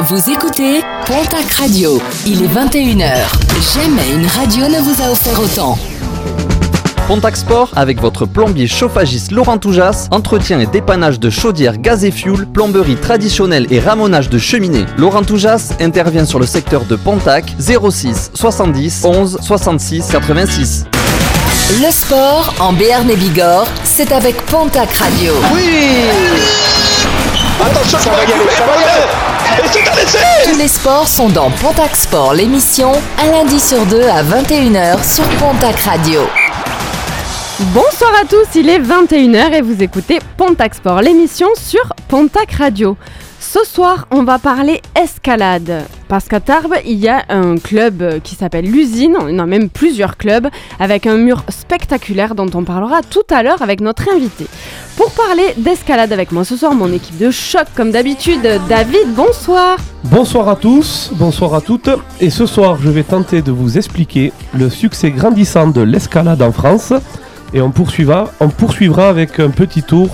Vous écoutez Pontac Radio. Il est 21h. Jamais une radio ne vous a offert autant. Pontac Sport avec votre plombier chauffagiste Laurent Toujas, entretien et dépannage de chaudières gaz et fuel, plomberie traditionnelle et ramonage de cheminées. Laurent Toujas intervient sur le secteur de Pontac 06 70 11 66 86. Le sport en Béarn et Bigorre, c'est avec Pontac Radio. Attention, ça va y aller, ça va y aller Et c'est un essai Tous les sports sont dans Pontac Sport, l'émission, un lundi sur deux à 21h sur Pontac Radio. Bonsoir à tous, il est 21h et vous écoutez Pontac Sport, l'émission sur Pontac Radio. Ce soir, on va parler escalade. Parce qu'à Tarbes, il y a un club qui s'appelle l'usine, on a même plusieurs clubs, avec un mur spectaculaire dont on parlera tout à l'heure avec notre invité. Pour parler d'escalade avec moi ce soir, mon équipe de choc comme d'habitude, David, bonsoir Bonsoir à tous, bonsoir à toutes. Et ce soir, je vais tenter de vous expliquer le succès grandissant de l'escalade en France. Et on poursuivra, on poursuivra avec un petit tour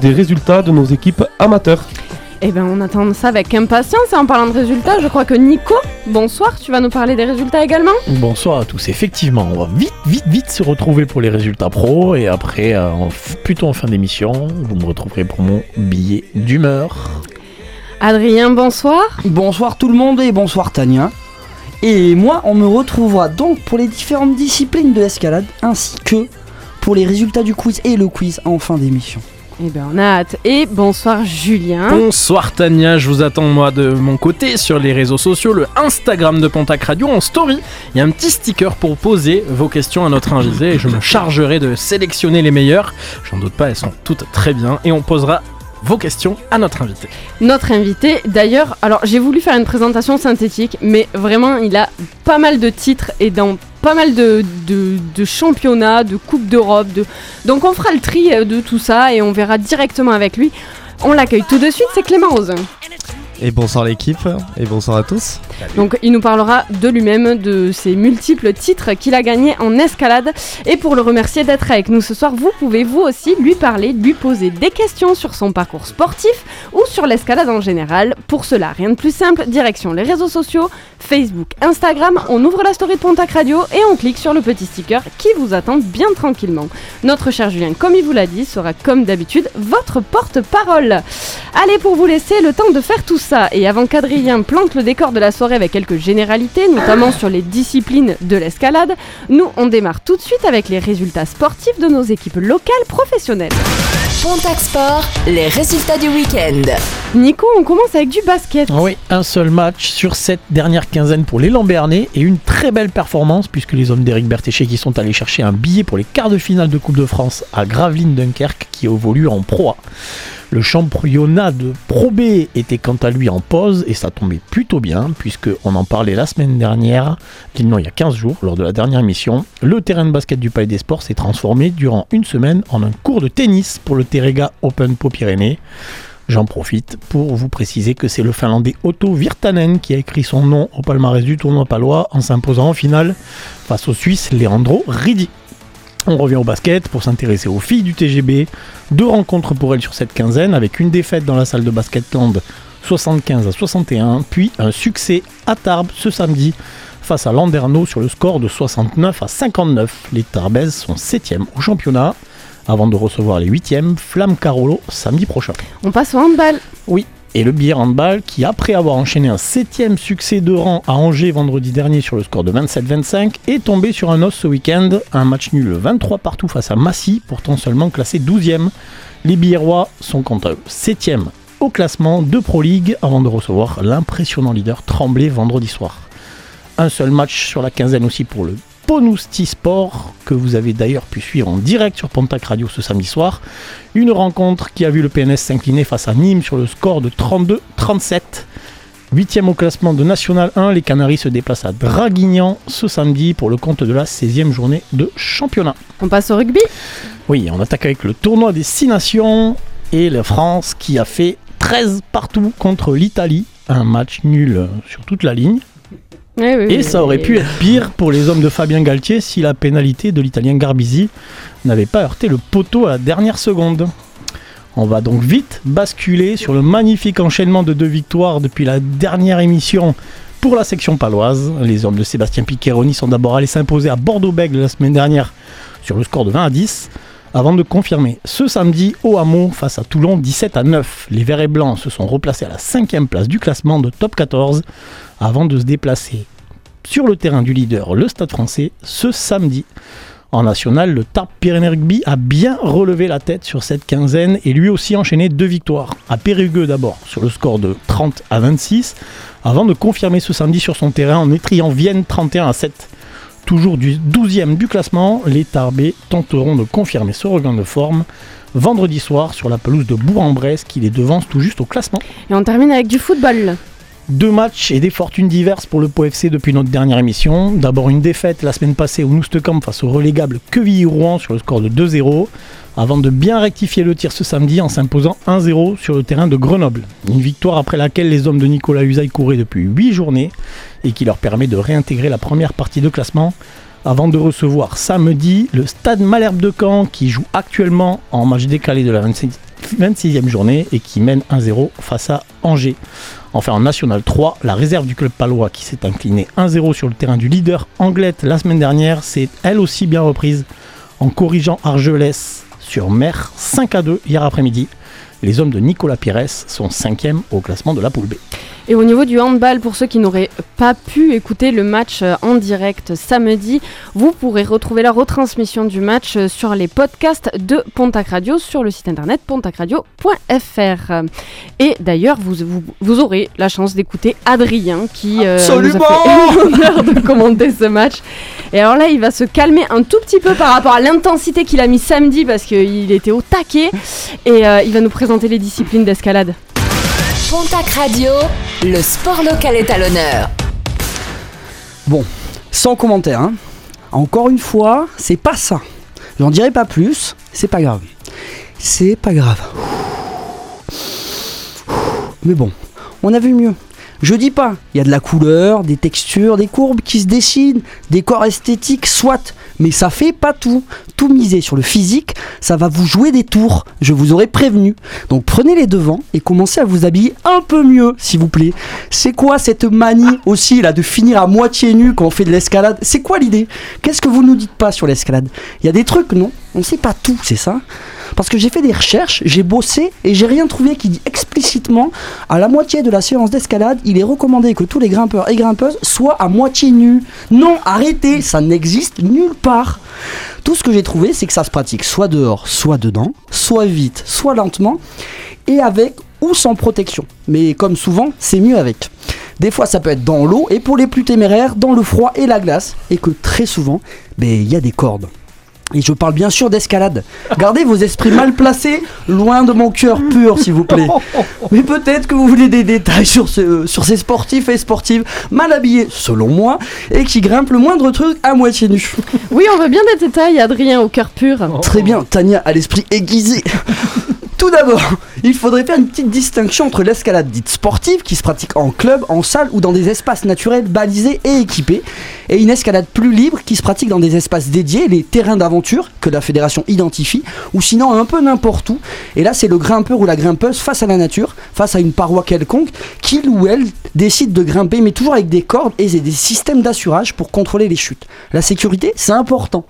des résultats de nos équipes amateurs. Eh bien, on attend ça avec impatience. Et en parlant de résultats, je crois que Nico, bonsoir, tu vas nous parler des résultats également Bonsoir à tous. Effectivement, on va vite, vite, vite se retrouver pour les résultats pro. Et après, euh, plutôt en fin d'émission, vous me retrouverez pour mon billet d'humeur. Adrien, bonsoir. Bonsoir tout le monde et bonsoir Tania. Et moi, on me retrouvera donc pour les différentes disciplines de l'escalade ainsi que pour les résultats du quiz et le quiz en fin d'émission. Eh bien, on a hâte. Et bonsoir Julien. Bonsoir Tania, je vous attends moi de mon côté sur les réseaux sociaux, le Instagram de Pontac Radio en story. Il y a un petit sticker pour poser vos questions à notre invité et je me chargerai de sélectionner les meilleures. J'en doute pas, elles sont toutes très bien et on posera vos questions à notre invité. Notre invité, d'ailleurs, alors j'ai voulu faire une présentation synthétique, mais vraiment, il a pas mal de titres et dans pas mal de, championnats, de Coupes d'Europe. De... Donc on fera le tri euh, de tout ça et on verra directement avec lui. On l'accueille tout de suite, c'est Clément Rose. Et bonsoir l'équipe, et bonsoir à tous. Donc il nous parlera de lui-même, de ses multiples titres qu'il a gagnés en escalade. Et pour le remercier d'être avec nous ce soir, vous pouvez vous aussi lui parler, lui poser des questions sur son parcours sportif ou sur l'escalade en général. Pour cela, rien de plus simple, direction les réseaux sociaux, Facebook, Instagram, on ouvre la story de Pontac Radio et on clique sur le petit sticker qui vous attend bien tranquillement. Notre cher Julien, comme il vous l'a dit, sera comme d'habitude votre porte-parole. Allez, pour vous laisser le temps de faire tout ça, et avant qu'Adrien plante le décor de la soirée avec quelques généralités, notamment sur les disciplines de l'escalade, nous on démarre tout de suite avec les résultats sportifs de nos équipes locales professionnelles. Pontac Sport, les résultats du week-end. Nico, on commence avec du basket. Oui, un seul match sur cette dernière quinzaine pour les Lambernais et une très belle performance puisque les hommes d'Éric Bertéché qui sont allés chercher un billet pour les quarts de finale de Coupe de France à Gravelines Dunkerque qui évolue en Pro A. Le championnat de Pro B était quant à lui en pause et ça tombait plutôt bien puisque on en parlait la semaine dernière, non il y a 15 jours lors de la dernière émission. Le terrain de basket du Palais des Sports s'est transformé durant une semaine en un cours de tennis pour le Terrega Open Pau Pyrénées. J'en profite pour vous préciser que c'est le Finlandais Otto Virtanen qui a écrit son nom au palmarès du tournoi palois en s'imposant en finale face au Suisse Leandro Ridi. On revient au basket pour s'intéresser aux filles du TGB. Deux rencontres pour elles sur cette quinzaine avec une défaite dans la salle de basketland 75 à 61, puis un succès à Tarbes ce samedi face à Landerneau sur le score de 69 à 59. Les Tarbaises sont 7 au championnat avant de recevoir les 8e Flamme Carolo samedi prochain. On passe au handball. Oui, et le billet handball qui, après avoir enchaîné un septième succès de rang à Angers vendredi dernier sur le score de 27-25, est tombé sur un os ce week-end. Un match nul 23 partout face à Massy, pourtant seulement classé 12e. Les Billerrois sont quant à eux 7e au classement de Pro League avant de recevoir l'impressionnant leader Tremblay vendredi soir. Un seul match sur la quinzaine aussi pour le Ponousti Sport, que vous avez d'ailleurs pu suivre en direct sur Pontac Radio ce samedi soir. Une rencontre qui a vu le PNS s'incliner face à Nîmes sur le score de 32-37. Huitième au classement de National 1, les Canaries se déplacent à Draguignan ce samedi pour le compte de la 16e journée de championnat. On passe au rugby? Oui, on attaque avec le tournoi des 6 nations et la France qui a fait 13 partout contre l'Italie. Un match nul sur toute la ligne. Eh oui, Et ça aurait pu être pire pour les hommes de Fabien Galtier si la pénalité de l'italien Garbisi n'avait pas heurté le poteau à la dernière seconde. On va donc vite basculer sur le magnifique enchaînement de deux victoires depuis la dernière émission pour la section paloise. Les hommes de Sébastien Piccheroni sont d'abord allés s'imposer à Bordeaux-Bègles la semaine dernière sur le score de 20 à 10 avant de confirmer ce samedi au Hameau face à Toulon 17 à 9. Les Verts et Blancs se sont replacés à la cinquième place du classement de top 14 avant de se déplacer sur le terrain du leader, le Stade français, ce samedi. En national, le TAP Pyrénées Rugby a bien relevé la tête sur cette quinzaine et lui aussi enchaîné deux victoires. À Périgueux d'abord, sur le score de 30 à 26, avant de confirmer ce samedi sur son terrain en étriant Vienne 31 à 7. Toujours du 12e du classement, les Tarbés tenteront de confirmer ce regain de forme vendredi soir sur la pelouse de Bourg-en-Bresse qui les devance tout juste au classement. Et on termine avec du football. Deux matchs et des fortunes diverses pour le POFC depuis notre dernière émission. D'abord une défaite la semaine passée au Noustecamp face au relégable Quevilly-Rouen sur le score de 2-0, avant de bien rectifier le tir ce samedi en s'imposant 1-0 sur le terrain de Grenoble. Une victoire après laquelle les hommes de Nicolas Usaï couraient depuis 8 journées et qui leur permet de réintégrer la première partie de classement avant de recevoir samedi le Stade Malherbe de Caen qui joue actuellement en match décalé de la 26 26e journée et qui mène 1-0 face à Angers. Enfin en National 3, la réserve du club palois qui s'est incliné 1-0 sur le terrain du leader Anglette la semaine dernière s'est elle aussi bien reprise en corrigeant Argelès sur mer 5 à 2 hier après-midi. Les hommes de Nicolas Pires sont 5e au classement de la poule B. Et au niveau du handball, pour ceux qui n'auraient pas pu écouter le match euh, en direct samedi, vous pourrez retrouver la retransmission du match euh, sur les podcasts de Pontac Radio sur le site internet pontacradio.fr. Et d'ailleurs, vous, vous, vous aurez la chance d'écouter Adrien qui euh, nous a fait l'honneur de commenter ce match. Et alors là, il va se calmer un tout petit peu par rapport à l'intensité qu'il a mis samedi parce qu'il était au taquet. Et euh, il va nous présenter les disciplines d'escalade. Pontac Radio, le sport local est à l'honneur. Bon, sans commentaire, hein. Encore une fois, c'est pas ça. J'en dirai pas plus, c'est pas grave. C'est pas grave. Mais bon, on a vu mieux. Je dis pas, il y a de la couleur, des textures, des courbes qui se dessinent, des corps esthétiques, soit, mais ça fait pas tout. Tout miser sur le physique, ça va vous jouer des tours, je vous aurais prévenu. Donc prenez les devants et commencez à vous habiller un peu mieux, s'il vous plaît. C'est quoi cette manie aussi là de finir à moitié nu quand on fait de l'escalade? C'est quoi l'idée? Qu'est-ce que vous nous dites pas sur l'escalade? Il y a des trucs, non? On sait pas tout, c'est ça? Parce que j'ai fait des recherches, j'ai bossé et j'ai rien trouvé qui dit explicitement à la moitié de la séance d'escalade, il est recommandé que tous les grimpeurs et grimpeuses soient à moitié nus. Non, arrêtez, ça n'existe nulle part. Tout ce que j'ai trouvé, c'est que ça se pratique soit dehors, soit dedans, soit vite, soit lentement, et avec ou sans protection. Mais comme souvent, c'est mieux avec. Des fois, ça peut être dans l'eau, et pour les plus téméraires, dans le froid et la glace, et que très souvent, ben, il y a des cordes. Et je parle bien sûr d'escalade. Gardez vos esprits mal placés loin de mon cœur pur, s'il vous plaît. Mais peut-être que vous voulez des détails sur, ce- sur ces sportifs et sportives mal habillés, selon moi, et qui grimpent le moindre truc à moitié nu. Oui, on veut bien des détails, Adrien, au cœur pur. Très bien, Tania a l'esprit aiguisé. Tout d'abord, il faudrait faire une petite distinction entre l'escalade dite sportive, qui se pratique en club, en salle ou dans des espaces naturels balisés et équipés, et une escalade plus libre qui se pratique dans des espaces dédiés, les terrains que la fédération identifie, ou sinon un peu n'importe où. Et là, c'est le grimpeur ou la grimpeuse face à la nature, face à une paroi quelconque, qu'il ou elle décide de grimper, mais toujours avec des cordes et des systèmes d'assurage pour contrôler les chutes. La sécurité, c'est important.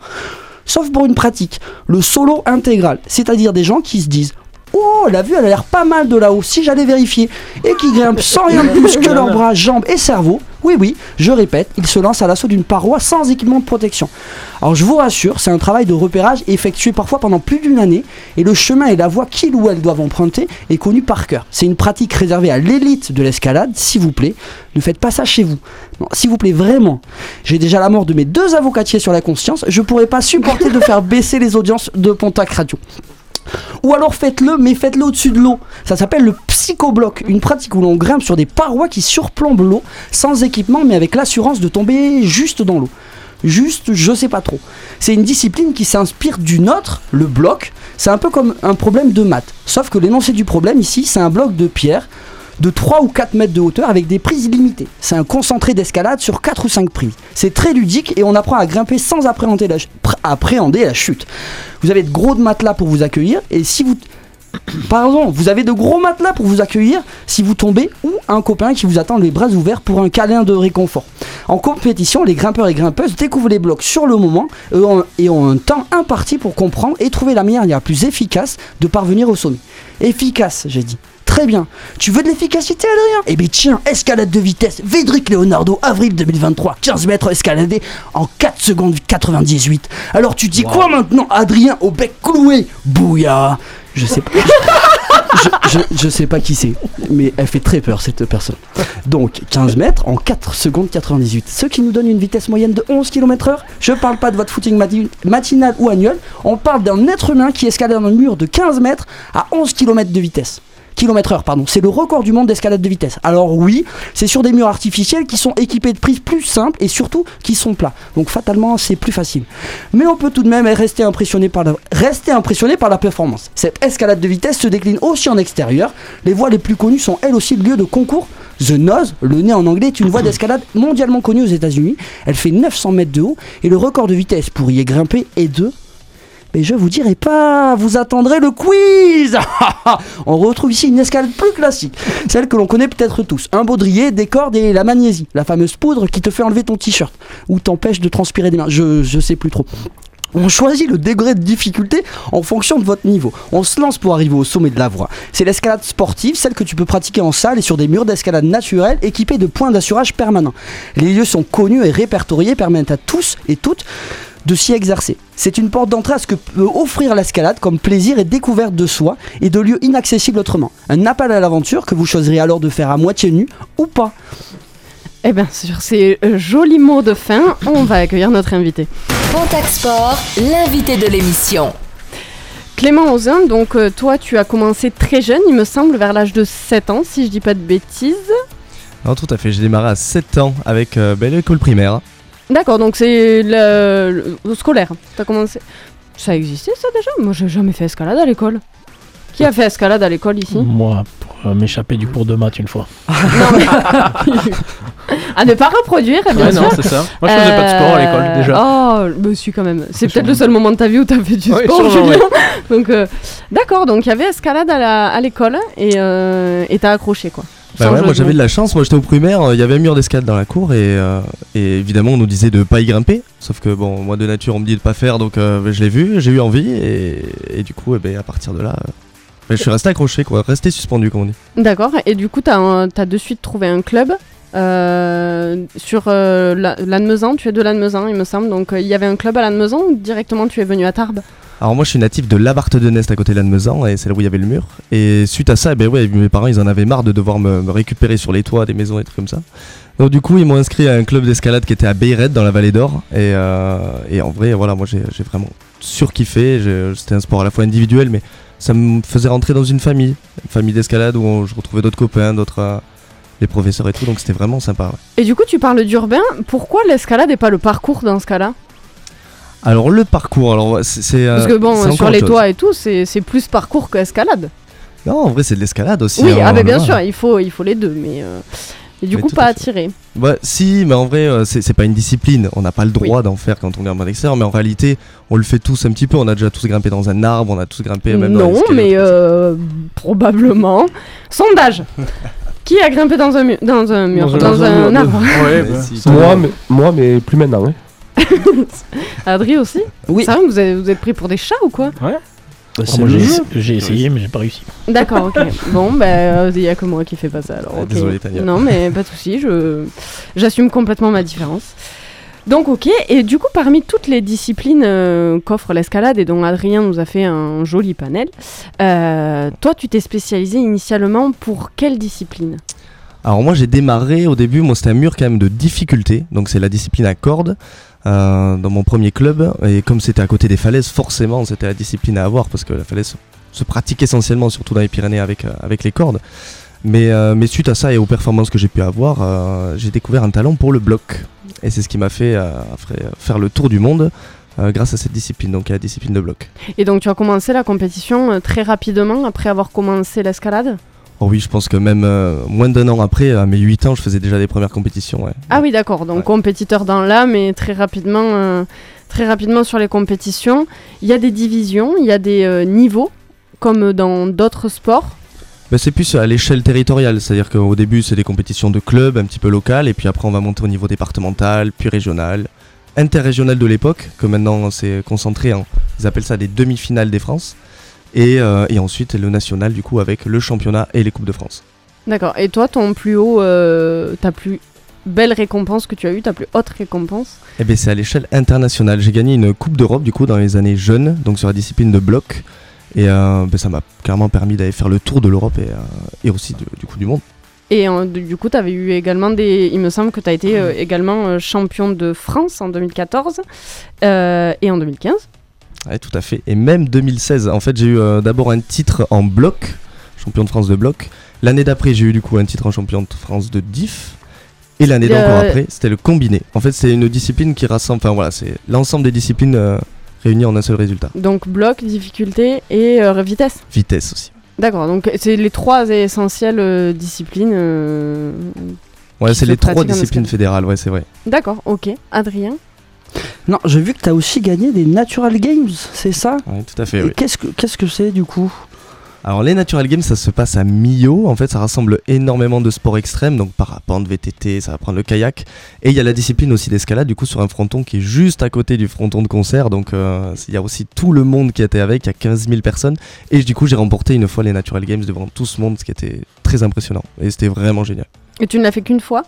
Sauf pour une pratique, le solo intégral, c'est-à-dire des gens qui se disent Oh, la vue elle a l'air pas mal de là-haut, si j'allais vérifier, et qui grimpent sans rien de plus que leurs bras, jambes et cerveau. Oui, oui, je répète, ils se lancent à l'assaut d'une paroi sans équipement de protection. Alors je vous rassure, c'est un travail de repérage effectué parfois pendant plus d'une année, et le chemin et la voie qu'ils ou elles doivent emprunter est connu par cœur. C'est une pratique réservée à l'élite de l'escalade, s'il vous plaît. Ne faites pas ça chez vous. S'il vous plaît, vraiment. J'ai déjà la mort de mes deux avocatiers sur la conscience, je pourrais pas supporter de faire baisser les audiences de Pontac Radio. Ou alors faites-le, mais faites-le au-dessus de l'eau. Ça s'appelle le psychobloc, une pratique où l'on grimpe sur des parois qui surplombent l'eau, sans équipement, mais avec l'assurance de tomber juste dans l'eau. Juste, je sais pas trop. C'est une discipline qui s'inspire d'une autre, le bloc. C'est un peu comme un problème de maths. Sauf que l'énoncé du problème ici, c'est un bloc de pierre de 3 ou 4 mètres de hauteur avec des prises limitées. C'est un concentré d'escalade sur 4 ou 5 prises. C'est très ludique et on apprend à grimper sans appréhender la, chute. Vous avez de gros matelas pour vous accueillir et si vous Pardon, vous avez de gros matelas pour vous accueillir si vous tombez ou un copain qui vous attend les bras ouverts pour un câlin de réconfort. En compétition, les grimpeurs et grimpeuses découvrent les blocs sur le moment et ont un temps imparti pour comprendre et trouver la manière la plus efficace de parvenir au sommet. Efficace, j'ai dit. Très bien. Tu veux de l'efficacité, Adrien? Eh bien tiens, escalade de vitesse, Védric Leonardo, avril 2023, 15 mètres escaladés en 4 secondes 98. Alors tu dis quoi maintenant, Adrien, au bec cloué? Bouya Je sais pas. je, je- je sais pas qui c'est, mais elle fait très peur cette personne. Donc 15 mètres en 4 secondes 98, ce qui nous donne une vitesse moyenne de 11 km/h. Je parle pas de votre footing mati- matinal ou annuel, on parle d'un être humain qui escalade un mur de 15 mètres à 11 km de vitesse. Kilomètre heure, pardon. C'est le record du monde d'escalade de vitesse. Alors oui, c'est sur des murs artificiels qui sont équipés de prises plus simples et surtout qui sont plats. Donc fatalement, c'est plus facile. Mais on peut tout de même rester impressionné par la, rester impressionné par la performance. Cette escalade de vitesse se décline aussi en extérieur. Les voies les plus connues sont elles aussi le lieu de concours. The Nose, le nez en anglais, est une voie d'escalade mondialement connue aux États-Unis. Elle fait 900 mètres de haut et le record de vitesse pour y grimper est de mais je vous dirai pas, vous attendrez le quiz On retrouve ici une escalade plus classique, celle que l'on connaît peut-être tous. Un baudrier, des cordes et la magnésie, la fameuse poudre qui te fait enlever ton t-shirt ou t'empêche de transpirer des mains. Je, je sais plus trop. On choisit le degré de difficulté en fonction de votre niveau. On se lance pour arriver au sommet de la voie. C'est l'escalade sportive, celle que tu peux pratiquer en salle et sur des murs d'escalade naturels équipés de points d'assurage permanents. Les lieux sont connus et répertoriés, permettent à tous et toutes de s'y exercer. C'est une porte d'entrée à ce que peut offrir l'escalade comme plaisir et découverte de soi et de lieux inaccessibles autrement. Un appel à l'aventure que vous choisirez alors de faire à moitié nu ou pas. Eh bien, sur ces euh, jolis mots de fin, on va accueillir notre invité. Contact Sport, l'invité de l'émission. Clément Ozin, donc euh, toi tu as commencé très jeune, il me semble, vers l'âge de 7 ans, si je dis pas de bêtises. Non, tout à fait. J'ai démarré à 7 ans avec euh, ben, l'école primaire. D'accord, donc c'est le, scolaire. T'as commencé. Ça existait ça déjà? Moi j'ai jamais fait escalade à l'école. Qui a fait escalade à l'école ici? Moi, pour euh, m'échapper du cours de maths une fois. Non, mais- À ne pas reproduire, bien Ouais, sûr. non, c'est ça. Moi, je faisais pas de sport à l'école Euh, déjà. Oh, mais si quand même. C'est peut-être Sûrement. le seul moment de ta vie où t'as fait du Ouais, sport, sûrement, Julien. Donc, euh, d'accord. Donc il y avait escalade à la- à l'école et euh, et t'as accroché quoi. Bah ouais, moi j'avais de la chance, moi j'étais au primaire, euh, il y avait un mur d'escalade dans la cour et, euh, et évidemment on nous disait de pas y grimper. Sauf que bon, moi de nature on me dit de pas faire donc euh, je l'ai vu, j'ai eu envie et, et du coup eh ben, à partir de là, ben, je suis resté accroché quoi, resté suspendu comme on dit. D'accord. Et du coup, t'as t'as de suite trouvé un club. euh, sur euh, la- Lannemezan, tu es de Lannemezan, il me semble. Donc, euh, il y avait un club à Lannemezan ou directement tu es venu à Tarbes? Alors moi je suis natif de Labarthe de Nest à côté de Lannemezan et c'est là où il y avait le mur. Et suite à ça, eh ben mes parents ils en avaient marre de devoir me, récupérer sur les toits des maisons et trucs comme ça. Donc du coup ils m'ont inscrit à un club d'escalade qui était à Beyred dans la vallée d'Or. Et, euh, en vrai voilà moi j'ai vraiment surkiffé. C'était un sport à la fois individuel mais ça me faisait rentrer dans une famille. Une famille d'escalade où je retrouvais d'autres copains, d'autres... euh, les professeurs et tout, donc c'était vraiment sympa. Et du coup, tu parles d'urbain. Pourquoi l'escalade et pas le parcours dans ce cas-là? Alors le parcours, alors c'est... euh, Parce que bon, c'est sur les toits et tout, c'est c'est plus parcours que escalade. Non, en vrai c'est de l'escalade aussi. Oui, hein, ah, bah, bien sûr, il faut, il faut les deux, mais. euh, Et du Mais coup, pas à attiré. Ouais, si, mais en vrai, euh, c'est c'est pas une discipline. On n'a pas le droit d'en faire quand on est en mode extérieur, mais en réalité, on le fait tous un petit peu. On a déjà tous grimpé dans un arbre, on a tous grimpé même dans Non, mais euh, probablement. Sondage. Qui a grimpé dans un, mu- dans un mur Dans un- Dans, dans un, un mur. arbre? Ouais, bah, si, Moi mais, moi, mais plus maintenant. hein. Adri aussi Oui. Vous êtes, vous êtes pris pour des chats ou quoi Oh, c'est moi, le j'ai jeu. j'ai essayé, mais j'ai pas réussi. D'accord, ok. Bon, bah, il y a que moi qui fais pas ça alors. Ah, ok. désolé, Tania. Non, mais pas de souci, je j'assume complètement ma différence. Donc, ok. Et du coup, parmi toutes les disciplines euh, qu'offre l'escalade et dont Adrien nous a fait un joli panel, euh, toi, tu t'es spécialisé initialement pour quelle discipline? Alors moi, j'ai démarré au début. Moi, c'était un mur quand même de difficulté. Donc c'est la discipline à cordes euh, dans mon premier club. Et comme c'était à côté des falaises, forcément, c'était la discipline à avoir parce que la falaise se, pratique essentiellement, surtout dans les Pyrénées, avec euh, avec les cordes. Mais, euh, mais suite à ça et aux performances que j'ai pu avoir, j'ai découvert un talent pour le bloc. Et c'est ce qui m'a fait faire le tour du monde grâce à cette discipline, donc à la discipline de bloc. Et donc, tu as commencé la compétition très rapidement après avoir commencé l'escalade? Oh oui, je pense que même euh, moins d'un an après, à mes 8 ans, je faisais déjà des premières compétitions. ouais. Ah oui, d'accord. Donc Ouais. compétiteur dans l'âme et très rapidement, euh, très rapidement sur les compétitions. Il y a des divisions, il y a des euh, niveaux. comme dans d'autres sports Bah, c'est plus à l'échelle territoriale, c'est-à-dire qu'au début c'est des compétitions de clubs un petit peu locales, et puis après on va monter au niveau départemental, puis régional, interrégional de l'époque, que maintenant c'est concentré en, ils appellent ça des demi-finales des France, et, euh, et ensuite le national du coup avec le championnat et les Coupes de France. D'accord. Et toi, ton plus haut, euh, ta plus belle récompense que tu as eue, ta plus haute récompense? Et bien c'est à l'échelle internationale, j'ai gagné une Coupe d'Europe du coup dans les années jeunes, donc sur la discipline de bloc, et euh, ben, ça m'a clairement permis d'aller faire le tour de l'Europe et, euh, et aussi de- du coup du monde. Et du coup, tu avais eu également des. Il me semble que tu as été également champion de France en 2014 euh, et en 2015. Ouais, tout à fait. Et même 2016, en fait, j'ai eu euh, d'abord un titre en bloc, champion de France de bloc. L'année d'après, j'ai eu du coup un titre en champion de France de diff. Et l'année d'encore après, c'était le combiné. En fait, c'est une discipline qui rassemble, enfin voilà, c'est l'ensemble des disciplines euh, réunies en un seul résultat. Donc, bloc, difficulté et euh, vitesse. Vitesse aussi. D'accord, donc c'est les trois essentielles disciplines. euh, Ouais, c'est les trois disciplines fédérales, ouais, c'est vrai. D'accord, ok. Adrien? Non, j'ai vu que tu as aussi gagné des Natural Games, c'est ça? Ouais, tout à fait, oui. qu'est-ce que c'est du coup? Alors les Natural Games, ça se passe à Millau. En fait, ça rassemble énormément de sports extrêmes, donc parapente, VTT, ça va prendre le kayak. Et il y a la discipline aussi d'escalade, du coup, sur un fronton qui est juste à côté du fronton de concert. Donc euh, il y a aussi tout le monde qui était avec, il y a 15 000 personnes. Et du coup, j'ai remporté une fois les Natural Games devant tout ce monde, ce qui était très impressionnant. Et c'était vraiment génial. Et tu ne l'as fait qu'une fois?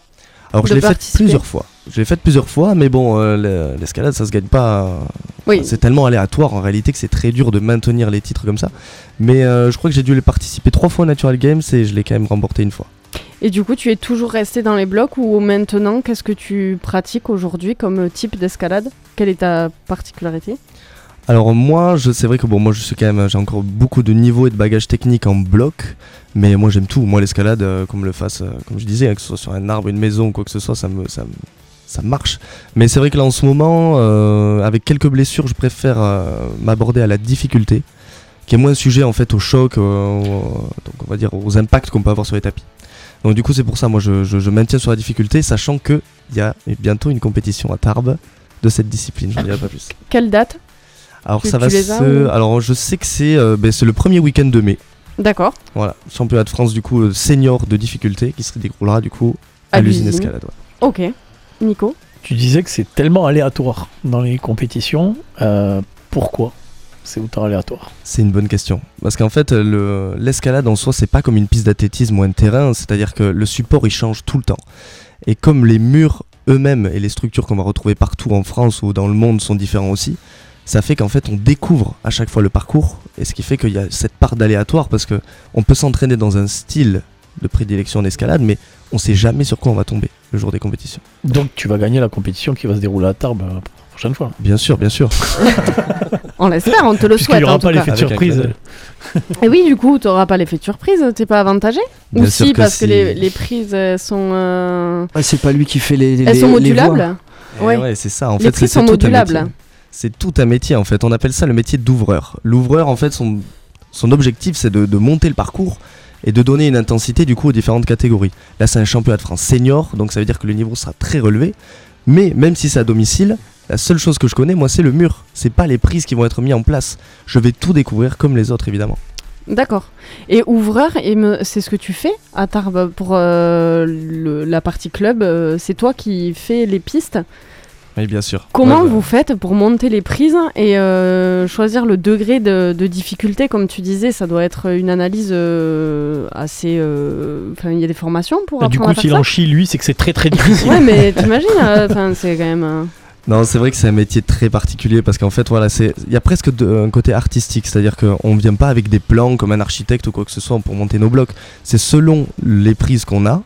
Alors je l'ai fait plusieurs fois. Je l'ai fait plusieurs fois, mais bon, euh, le- l'escalade, ça se gagne pas. Oui. c'est tellement aléatoire en réalité que c'est très dur de maintenir les titres comme ça. Mais euh, je crois que j'ai dû les participer trois fois aux Natural Games et je l'ai quand même remporté une fois. Et du coup, tu es toujours resté dans les blocs ou maintenant, qu'est-ce que tu pratiques aujourd'hui comme type d'escalade? Quelle est ta particularité? Alors moi, c'est vrai que bon, moi je suis quand même, j'ai encore beaucoup de niveau et de bagage technique en bloc, mais moi j'aime tout. Moi l'escalade, euh, comme le fasse, euh, comme je disais, hein, que ce soit sur un arbre, une maison ou quoi que ce soit, ça me, ça me- ça marche. Mais c'est vrai que là en ce moment, euh, avec quelques blessures, je préfère euh, m'aborder à la difficulté, qui est moins sujet en fait au choc, euh, donc on va dire aux impacts qu'on peut avoir sur les tapis. Donc du coup c'est pour ça, moi je, je- je maintiens sur la difficulté, sachant que il y a bientôt une compétition à Tarbes de cette discipline. Je ne dirai pas plus. Quelle date? Alors ça va se... ou- Alors je sais que c'est ben, c'est le premier week-end de mai. D'accord. Voilà, championnat de France du coup senior de difficulté qui se déroulera du coup à, À l'usine l'usine. escalade. ouais. Ok. Nico Tu disais que c'est tellement aléatoire dans les compétitions. Euh, pourquoi c'est autant aléatoire? C'est une bonne question. Parce qu'en fait, le- l'escalade en soi, c'est pas comme une piste d'athlétisme ou un terrain, c'est-à-dire que le support il change tout le temps. Et comme les murs eux-mêmes et les structures qu'on va retrouver partout en France ou dans le monde sont différents aussi, ça fait qu'en fait on découvre à chaque fois le parcours et ce qui fait qu'il y a cette part d'aléatoire parce que on peut s'entraîner dans un style de prédilection d'escalade mais on sait jamais sur quoi on va tomber le jour des compétitions. Donc tu vas gagner la compétition qui va se dérouler à Tarbes euh, pour la prochaine fois. Bien sûr, bien sûr. On l'espère, on te le souhaite n'y aura en pas l'effet de surprise. Et oui, du coup, tu n'auras pas l'effet de surprise, t'es pas avantagé Ou Bien sûr si, que parce que si. les, les prises elles sont. euh, Ouais, C'est pas lui qui fait les. Elles les- sont les modulables. Eh Ouais. ouais, c'est ça. En Les fait, prises c'est sont c'est tout un modulables. métier. C'est tout un métier en fait. On appelle ça le métier d'ouvreur. L'ouvreur en fait, son, son objectif c'est de, de monter le parcours et de donner une intensité du coup aux différentes catégories. Là, c'est un championnat de France senior, donc ça veut dire que le niveau sera très relevé. Mais même si c'est à domicile, la seule chose que je connais, moi, c'est le mur. C'est pas les prises qui vont être mis en place. Je vais tout découvrir comme les autres, évidemment. D'accord. Et ouvreur, c'est ce que tu fais à Tarbes pour euh, la partie club, euh, c'est toi qui fais les pistes. Oui, bien sûr. Comment Ouais, bah, vous faites pour monter les prises et euh, choisir le degré de, de difficulté? Comme tu disais, ça doit être une analyse euh, assez. euh, Enfin, il y a des formations pour Ah, du coup, s'il en chie, lui, c'est que c'est très très difficile. Ouais, mais t'imagines, euh, enfin, c'est quand même. euh, Non, c'est vrai que c'est un métier très particulier parce qu'en fait, voilà, c'est il y a presque de- un côté artistique, c'est-à-dire qu'on ne vient pas avec des plans comme un architecte ou quoi que ce soit pour monter nos blocs. C'est selon les prises qu'on a,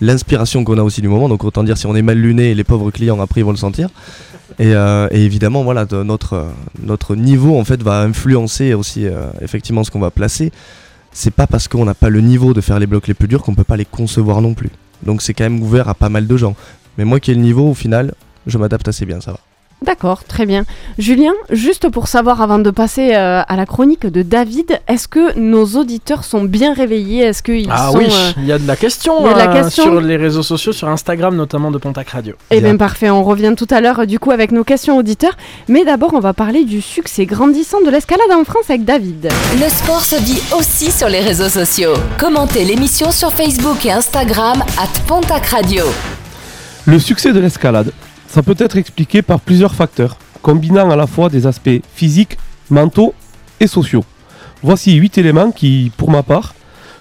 l'inspiration qu'on a aussi du moment. Donc autant dire si on est mal luné, les pauvres clients après ils vont le sentir. Et, euh, évidemment, voilà, euh, notre niveau en fait va influencer aussi euh, effectivement ce qu'on va placer. C'est pas parce qu'on n'a pas le niveau de faire les blocs les plus durs qu'on peut pas les concevoir non plus. Donc c'est quand même ouvert à pas mal de gens. Mais moi qui ai le niveau, au final, je m'adapte assez bien, ça va. D'accord, très bien. Julien, juste pour savoir avant de passer euh, à la chronique de David, est-ce que nos auditeurs sont bien réveillés? Est-ce qu'ils Ah sont oui, euh, il y a de la question, il y a de la euh, question? sur les réseaux sociaux, sur Instagram notamment de Pontac Radio. Eh bien parfait, on revient tout à l'heure du coup avec nos questions auditeurs. Mais d'abord, on va parler du succès grandissant de l'escalade en France avec David. Le sport se vit aussi sur les réseaux sociaux. Commentez l'émission sur Facebook et Instagram at Pontac Radio. Le succès de l'escalade, ça peut être expliqué par plusieurs facteurs, combinant à la fois des aspects physiques, mentaux et sociaux. Voici 8 éléments qui, pour ma part,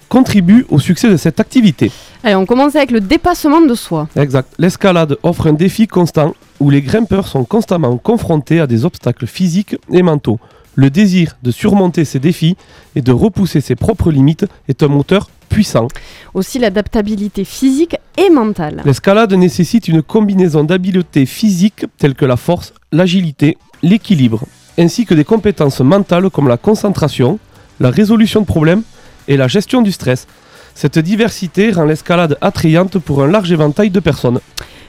contribuent au succès de cette activité. Allez, on commence avec le dépassement de soi. Exact. L'escalade offre un défi constant où les grimpeurs sont constamment confrontés à des obstacles physiques et mentaux. Le désir de surmonter ces défis et de repousser ses propres limites est un moteur puissant. Aussi l'adaptabilité physique et mentale. L'escalade nécessite une combinaison d'habiletés physiques telles que la force, l'agilité, l'équilibre, ainsi que des compétences mentales comme la concentration, la résolution de problèmes et la gestion du stress. Cette diversité rend l'escalade attrayante pour un large éventail de personnes.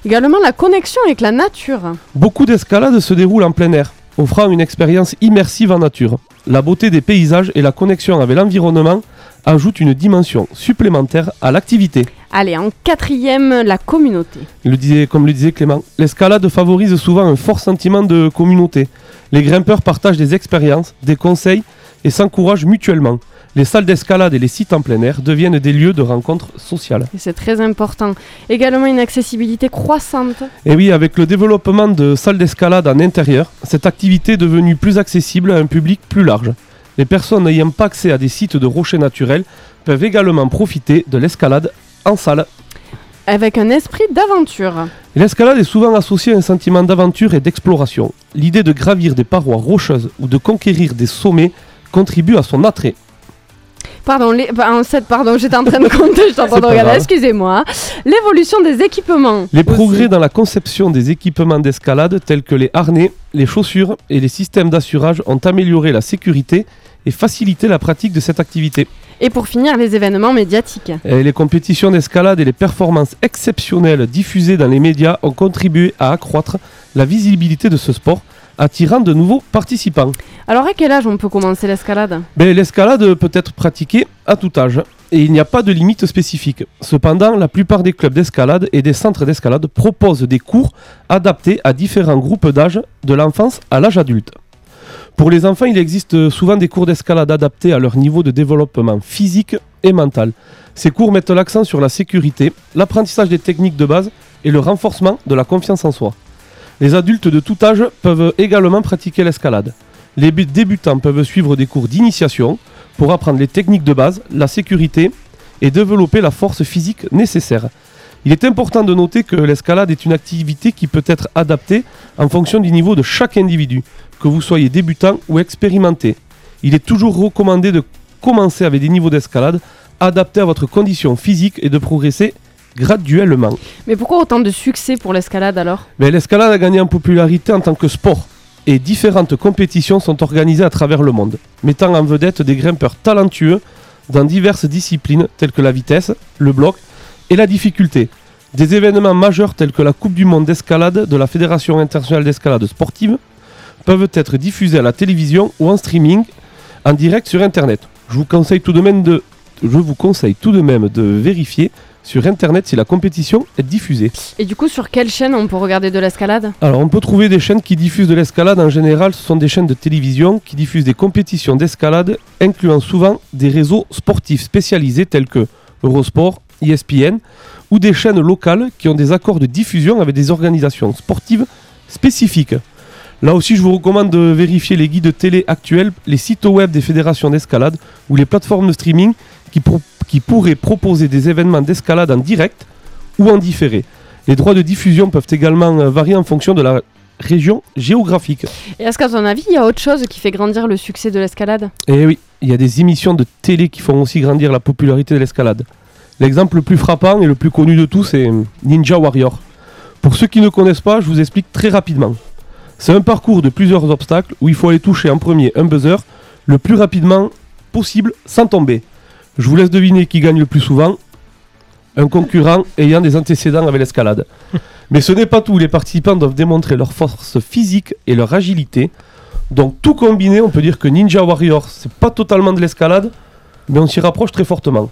Également la connexion avec la nature. Beaucoup d'escalades se déroulent en plein air, offrant une expérience immersive en nature. La beauté des paysages et la connexion avec l'environnement ajoutent une dimension supplémentaire à l'activité. Allez, en quatrième, la communauté. Le disait, comme le disait Clément, l'escalade favorise souvent un fort sentiment de communauté. Les grimpeurs partagent des expériences, des conseils et s'encouragent mutuellement. Les salles d'escalade et les sites en plein air deviennent des lieux de rencontres sociales. Et c'est très important. Également une accessibilité croissante. Et oui, avec le développement de salles d'escalade en intérieur, cette activité est devenue plus accessible à un public plus large. Les personnes n'ayant pas accès à des sites de rochers naturels peuvent également profiter de l'escalade en salle. Avec un esprit d'aventure. L'escalade est souvent associée à un sentiment d'aventure et d'exploration. L'idée de gravir des parois rocheuses ou de conquérir des sommets contribue à son attrait. Pardon, les, bah, en sept, pardon, j'étais en train de compter, de pas regarder, excusez-moi. L'évolution des équipements. Les aussi. progrès dans la conception des équipements d'escalade tels que les harnais, les chaussures et les systèmes d'assurage ont amélioré la sécurité et facilité la pratique de cette activité. Et pour finir, les événements médiatiques. Et les compétitions d'escalade et les performances exceptionnelles diffusées dans les médias ont contribué à accroître la visibilité de ce sport, attirant de nouveaux participants. Alors à quel âge on peut commencer l'escalade? Ben, L'escalade peut être pratiquée à tout âge et il n'y a pas de limite spécifique. Cependant, la plupart des clubs d'escalade et des centres d'escalade proposent des cours adaptés à différents groupes d'âge, de l'enfance à l'âge adulte. Pour les enfants, il existe souvent des cours d'escalade adaptés à leur niveau de développement physique et mental. Ces cours mettent l'accent sur la sécurité, l'apprentissage des techniques de base et le renforcement de la confiance en soi. Les adultes de tout âge peuvent également pratiquer l'escalade. Les bu- débutants peuvent suivre des cours d'initiation pour apprendre les techniques de base, la sécurité et développer la force physique nécessaire. Il est important de noter que l'escalade est une activité qui peut être adaptée en fonction du niveau de chaque individu, que vous soyez débutant ou expérimenté. Il est toujours recommandé de commencer avec des niveaux d'escalade adaptés à votre condition physique et de progresser graduellement. Mais pourquoi autant de succès pour l'escalade alors? Mais l'escalade a gagné en popularité en tant que sport et différentes compétitions sont organisées à travers le monde, mettant en vedette des grimpeurs talentueux dans diverses disciplines telles que la vitesse, le bloc et la difficulté. Des événements majeurs tels que la Coupe du monde d'escalade de la Fédération internationale d'escalade sportive peuvent être diffusés à la télévision ou en streaming en direct sur internet. Je vous conseille tout de même de je vous conseille tout de même de vérifier sur internet si la compétition est diffusée. Et du coup, sur quelle chaîne on peut regarder de l'escalade? Alors, on peut trouver des chaînes qui diffusent de l'escalade. En général, ce sont des chaînes de télévision qui diffusent des compétitions d'escalade, incluant souvent des réseaux sportifs spécialisés tels que Eurosport, ESPN, ou des chaînes locales qui ont des accords de diffusion avec des organisations sportives spécifiques. Là aussi, je vous recommande de vérifier les guides télé actuels, les sites web des fédérations d'escalade ou les plateformes de streaming qui, pro- qui pourraient proposer des événements d'escalade en direct ou en différé. Les droits de diffusion peuvent également euh, varier en fonction de la région géographique. Et est-ce qu'à ton avis, il y a autre chose qui fait grandir le succès de l'escalade? Et oui, il y a des émissions de télé qui font aussi grandir la popularité de l'escalade. L'exemple le plus frappant et le plus connu de tous est Ninja Warrior. Pour ceux qui ne connaissent pas, je vous explique très rapidement. C'est un parcours de plusieurs obstacles où il faut aller toucher en premier un buzzer le plus rapidement possible sans tomber. Je vous laisse deviner qui gagne le plus souvent. un concurrent ayant des antécédents avec l'escalade. Mais ce n'est pas tout, les participants doivent démontrer leur force physique et leur agilité. Donc tout combiné, on peut dire que Ninja Warrior, c'est pas totalement de l'escalade, mais on s'y rapproche très fortement.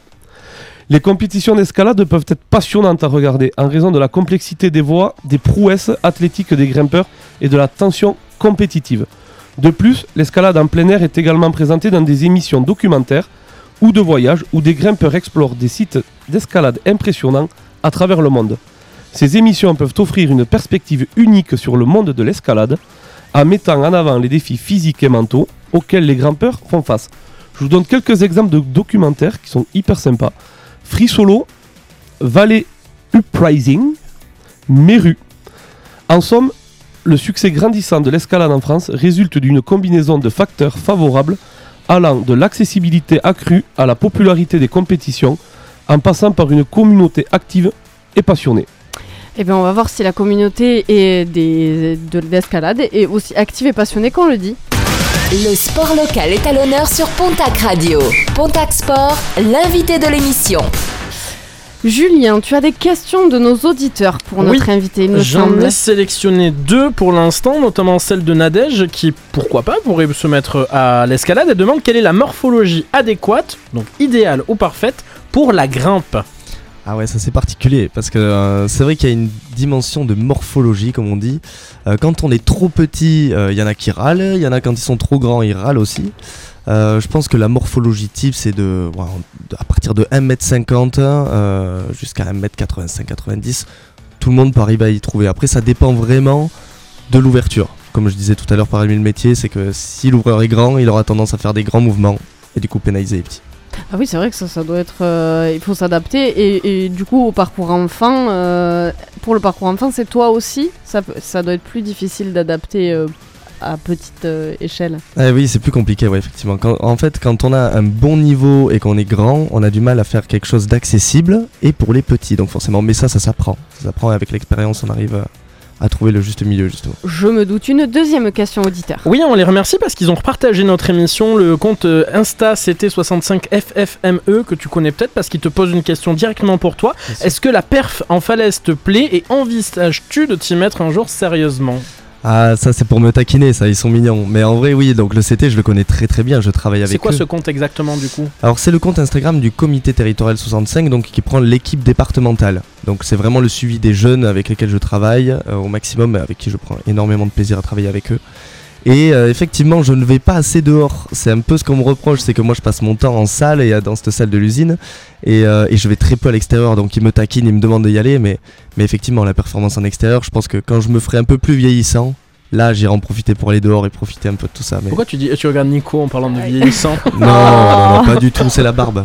Les compétitions d'escalade peuvent être passionnantes à regarder en raison de la complexité des voies, des prouesses athlétiques des grimpeurs et de la tension compétitive. De plus, l'escalade en plein air est également présentée dans des émissions documentaires ou de voyage où des grimpeurs explorent des sites d'escalade impressionnants à travers le monde. Ces émissions peuvent offrir une perspective unique sur le monde de l'escalade en mettant en avant les défis physiques et mentaux auxquels les grimpeurs font face. Je vous donne quelques exemples de documentaires qui sont hyper sympas. Free Solo, Valley Uprising, Meru. En somme, le succès grandissant de l'escalade en France résulte d'une combinaison de facteurs favorables allant de l'accessibilité accrue à la popularité des compétitions en passant par une communauté active et passionnée. Eh bien, on va voir si la communauté est des, de l'escalade est aussi active et passionnée qu'on le dit. Le sport local est à l'honneur sur Pontac Radio. Pontac Sport, l'invité de l'émission. Julien, tu as des questions de nos auditeurs pour notre Oui, invité, J'en semble. ai sélectionné deux pour l'instant, notamment celle de Nadège qui, pourquoi pas, pourrait se mettre à l'escalade et demande quelle est la morphologie adéquate, donc idéale ou parfaite, pour la grimpe. Ah ouais, ça c'est particulier parce que euh, c'est vrai qu'il y a une dimension de morphologie, comme on dit. Euh, quand on est trop petit, euh, il y en a qui râlent, il y en a quand ils sont trop grands, ils râlent aussi. Euh, je pense que la morphologie type, c'est de, à partir de 1m50 euh, jusqu'à 1m85-90. Tout le monde peut arriver à y trouver. Après, ça dépend vraiment de l'ouverture. Comme je disais tout à l'heure, parmi le métier, c'est que si l'ouvreur est grand, il aura tendance à faire des grands mouvements et du coup pénaliser les petits. Ah oui, c'est vrai que ça, doit être. euh, il faut s'adapter. Et, du coup, au parcours enfant, pour le parcours enfant, c'est toi aussi? Ça, doit être plus difficile d'adapter à petite euh, échelle. Ah oui, c'est plus compliqué, ouais, effectivement. Quand- en fait, quand on a un bon niveau et qu'on est grand, on a du mal à faire quelque chose d'accessible et pour les petits, donc forcément. Mais ça, ça s'apprend. Ça s'apprend et avec l'expérience, on arrive à, à trouver le juste milieu, justement. Je me doute. Une deuxième question auditeur. Oui, on les remercie parce qu'ils ont repartagé notre émission, le compte euh, Insta CT65FFME E, que tu connais peut-être parce qu'il te pose une question directement pour toi. Est-ce que la perf en falaise te plaît et envisages-tu de t'y mettre un jour sérieusement? Ah, ça, c'est pour me taquiner, ça, ils sont mignons. Mais en vrai, oui, donc le CT, je le connais très très bien, je travaille avec C'est quoi eux. ce compte exactement du coup? Alors c'est le compte Instagram du comité territorial 65 donc qui prend l'équipe départementale. Donc c'est vraiment le suivi des jeunes avec lesquels je travaille euh, au maximum avec qui je prends énormément de plaisir à travailler avec eux. Et euh, effectivement, je ne vais pas assez dehors. C'est un peu ce qu'on me reproche, c'est que moi je passe mon temps en salle et euh, dans cette salle de l'usine et, euh, et je vais très peu à l'extérieur. Donc ils me taquinent, ils me demandent d'y aller, mais mais effectivement la performance en extérieur, je pense que quand je me ferai un peu plus vieillissant, là j'irai en profiter pour aller dehors et profiter un peu de tout ça. Mais Pourquoi tu dis tu regardes Nico en parlant de vieillissant non, non, non, pas du tout, c'est la barbe.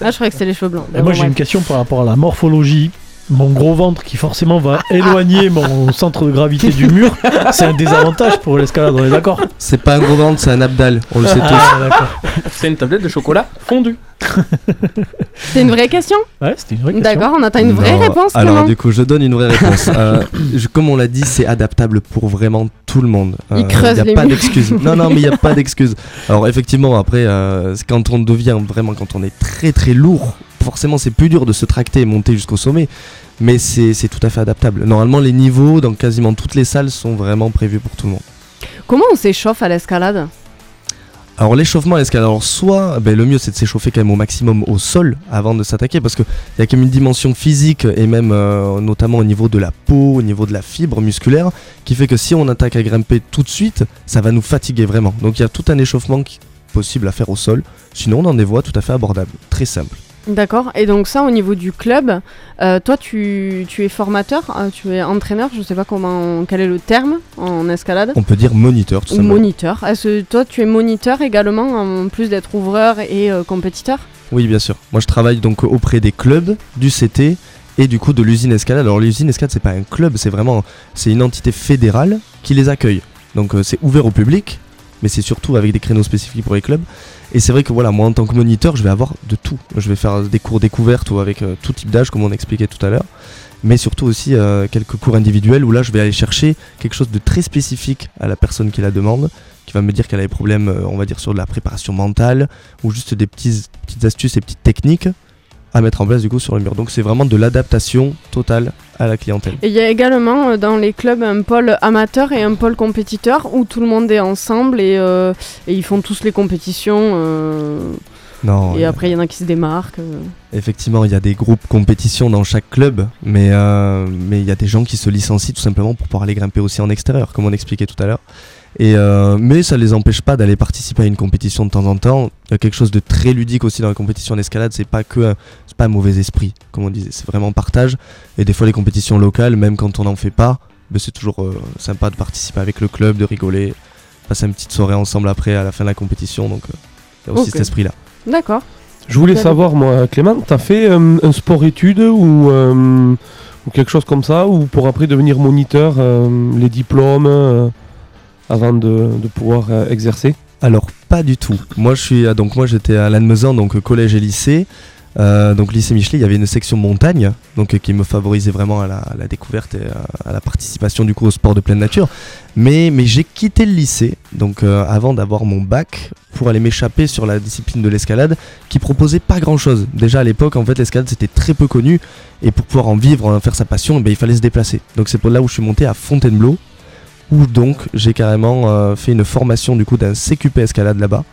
Ah, je croyais que c'était les cheveux blancs. Et moi Bon, j'ai une question par rapport à la morphologie. Mon gros ventre qui forcément va éloigner mon centre de gravité du mur, c'est un désavantage pour l'escalade, on est d'accord C'est pas un gros ventre, c'est un abdal, on le sait tous. Ah, d'accord. C'est une tablette de chocolat fondu. C'est une vraie question Ouais, c'était une vraie question. D'accord, on attend une vraie Non, réponse. Alors du coup, je donne une vraie réponse. Euh, je- comme on l'a dit, c'est adaptable pour vraiment tout le monde. Euh, Il creuse y a les pas d'excuse. Non, non, mais il n'y a pas d'excuse. Alors effectivement, après, euh, quand on devient vraiment, quand on est très très lourd, forcément, c'est plus dur de se tracter et monter jusqu'au sommet. Mais c'est tout à fait adaptable. Normalement, les niveaux dans quasiment toutes les salles sont vraiment prévus pour tout le monde. Comment on s'échauffe à l'escalade? Alors l'échauffement à l'escalade, alors soit ben, le mieux c'est de s'échauffer quand même au maximum au sol avant de s'attaquer parce qu'il y a quand même une dimension physique et même euh, notamment au niveau de la peau, au niveau de la fibre musculaire qui fait que si on attaque à grimper tout de suite, ça va nous fatiguer vraiment. Donc il y a tout un échauffement qui possible à faire au sol, sinon on en des voies tout à fait abordables, très simple. D'accord. Et donc ça, au niveau du club, euh, toi, tu, tu es formateur, euh, tu es entraîneur, je sais pas comment, quel est le terme en escalade On peut dire moniteur tout Ou simplement. moniteur. Est-ce que toi, tu es moniteur également, en plus d'être ouvreur et euh, compétiteur? Oui, bien sûr. Moi, je travaille donc auprès des clubs, du CT et du coup de l'usine Escalade. Alors, l'usine Escalade, c'est pas un club, c'est vraiment c'est une entité fédérale qui les accueille. Donc, c'est ouvert au public, mais c'est surtout avec des créneaux spécifiques pour les clubs. Et c'est vrai que voilà, moi en tant que moniteur, je vais avoir de tout. Je vais faire des cours découvertes ou avec euh, tout type d'âge, comme on expliquait tout à l'heure. Mais surtout aussi euh, quelques cours individuels où là, je vais aller chercher quelque chose de très spécifique à la personne qui la demande, qui va me dire qu'elle a des problèmes, euh, on va dire, sur de la préparation mentale ou juste des petites astuces et petites techniques à mettre en place du coup sur le mur. Donc c'est vraiment de l'adaptation totale à la clientèle. Et il y a également euh, dans les clubs un pôle amateur et un pôle compétiteur où tout le monde est ensemble et, euh, et ils font tous les compétitions. euh, Non, et après, il y en a qui se démarquent. effectivement, il y a des groupes compétition dans chaque club, mais mais il y a des gens qui se licencient tout simplement pour pouvoir aller grimper aussi en extérieur, comme on expliquait tout à l'heure. Et euh, mais ça les empêche pas d'aller participer à une compétition de temps en temps. Il y a quelque chose de très ludique aussi dans la compétition d'escalade. C'est pas que un- c'est pas un mauvais esprit, comme on disait. C'est vraiment partage. Et des fois les compétitions locales, même quand on n'en fait pas, ben, c'est toujours euh, sympa de participer avec le club, de rigoler, passer une petite soirée ensemble après à la fin de la compétition. Donc euh, il y a aussi cet esprit-là. D'accord. Je voulais savoir, moi, Clément, t'as fait euh, un sport-études ou, euh, ou quelque chose comme ça, ou pour après devenir moniteur, euh, les diplômes, euh, avant de, pouvoir euh, exercer Alors pas du tout. Moi je suis donc moi j'étais à Lannemezan donc euh, collège et lycée. Euh, donc lycée Michelet, il y avait une section montagne donc qui me favorisait vraiment à la, découverte et à, la participation du coup au sport de pleine nature. Mais mais j'ai quitté le lycée donc avant d'avoir mon bac pour aller m'échapper sur la discipline de l'escalade qui proposait pas grand chose. Déjà à l'époque en fait l'escalade c'était très peu connu et pour pouvoir en vivre, faire sa passion, eh ben, il fallait se déplacer. Donc c'est pour là où je suis monté à Fontainebleau où donc j'ai carrément euh, fait une formation du coup d'un CQP escalade là-bas.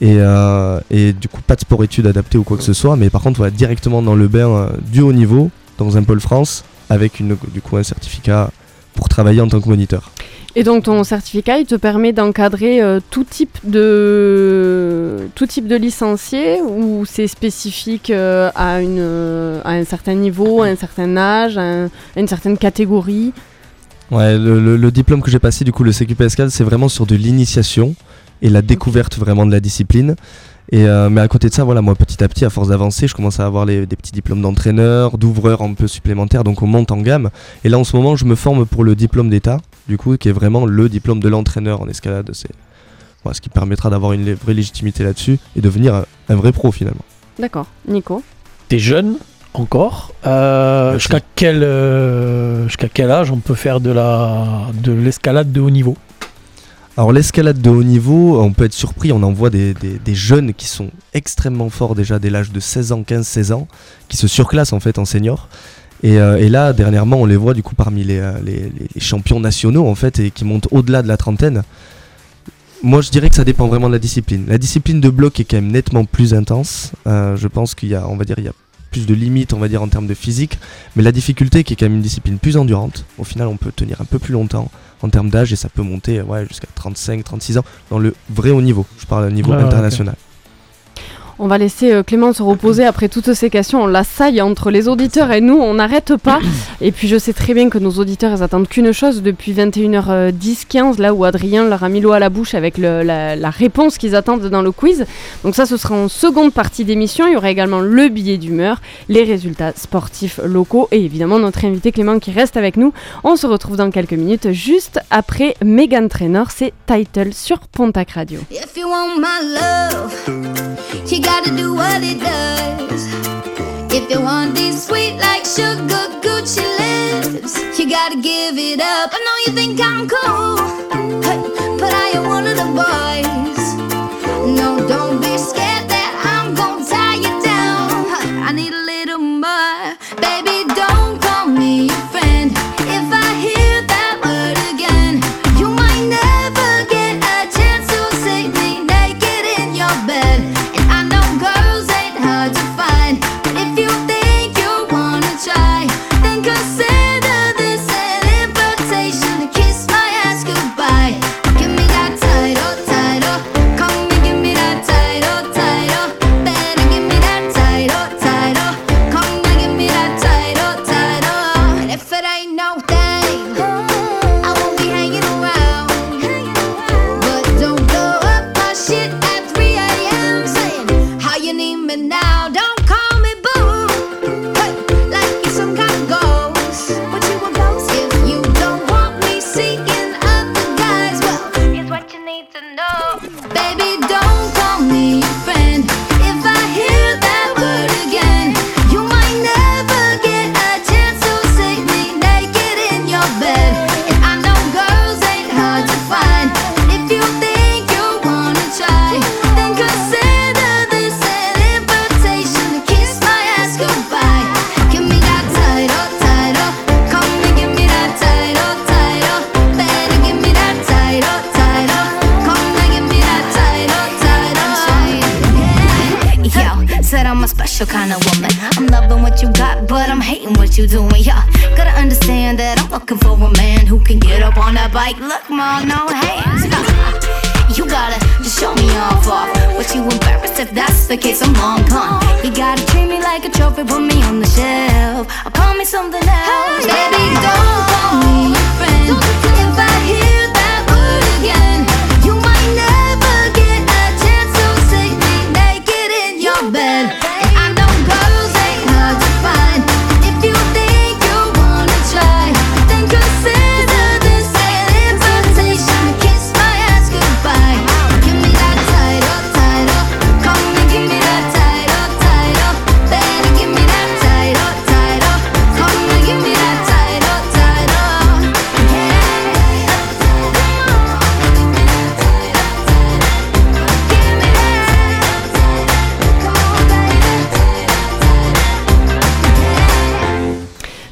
Et, euh, et du coup pas de sport études adapté ou quoi que ce soit, mais par contre voilà, directement dans le bain euh, du haut niveau, dans un pôle France, avec une, du coup un certificat pour travailler en tant que moniteur. Et donc ton certificat, il te permet d'encadrer tout type de tout type de licencié ou c'est spécifique à une à un certain niveau, à un certain âge, à une certaine catégorie? Ouais, le, le- le diplôme que j'ai passé, du coup, le CQP escalade, c'est vraiment sur de l'initiation et la découverte vraiment de la discipline. Et euh, mais à côté de ça, voilà, moi petit à petit, à force d'avancer, je commence à avoir les- des petits diplômes d'entraîneur, d'ouvreur un peu supplémentaires, donc on monte en gamme. Et là, en ce moment, je me forme pour le diplôme d'État, du coup, qui est vraiment le diplôme de l'entraîneur en escalade. C'est voilà, ce qui permettra d'avoir une vraie légitimité là-dessus et devenir un, un vrai pro finalement. D'accord. Nico? T'es jeune? Encore. Euh, jusqu'à quel euh, jusqu'à quel âge on peut faire de la de l'escalade de haut niveau? Alors l'escalade de haut niveau, on peut être surpris, on en voit des, des- des jeunes qui sont extrêmement forts déjà dès l'âge de 16 ans, 15, 16 ans, qui se surclassent en fait en senior. Et, euh, et là, dernièrement, on les voit du coup parmi les, les- les- les champions nationaux en fait et qui montent au-delà de la trentaine. Moi, je dirais que ça dépend vraiment de la discipline. La discipline de bloc est quand même nettement plus intense. Euh, je pense qu'il y a, on va dire, il y a plus de limites, on va dire, en termes de physique. Mais la difficulté, qui est quand même une discipline plus endurante, au final, on peut tenir un peu plus longtemps en termes d'âge et ça peut monter ouais, jusqu'à 35, 36 ans dans le vrai haut niveau. Je parle au niveau ouais, international. On va laisser euh, Clément se reposer après toutes ces questions. On l'assaille entre les auditeurs et nous, on n'arrête pas. Et puis je sais très bien que nos auditeurs, ils attendent qu'une chose depuis 21h10, 15, là où Adrien leur a mis l'eau à la bouche avec le- la, la réponse qu'ils attendent dans le quiz. Donc ça, ce sera en seconde partie d'émission. Il y aura également le billet d'humeur, les résultats sportifs locaux et évidemment notre invité Clément qui reste avec nous. On se retrouve dans quelques minutes, juste après Megan Trainor, c'est Title sur Pontac Radio. If you want my love, you gotta do what it does. If you want these sweet like sugar Gucci lips, you gotta give it up. I know you think I'm cool,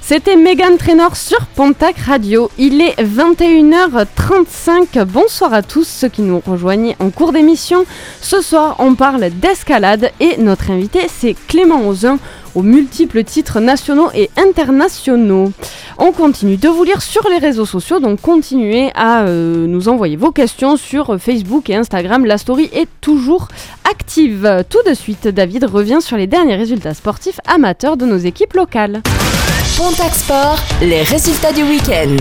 C'était Megan Trainor sur Pontac Radio. Il est 21h35. Bonsoir à tous ceux qui nous rejoignent en cours d'émission. Ce soir, on parle d'escalade et notre invité, c'est Clément Ozun aux multiples titres nationaux et internationaux. On continue de vous lire sur les réseaux sociaux, donc continuez à euh, nous envoyer vos questions sur Facebook et Instagram. La story est toujours active. Tout de suite, David revient sur les derniers résultats sportifs amateurs de nos équipes locales. Pontac Sport, les résultats du week-end.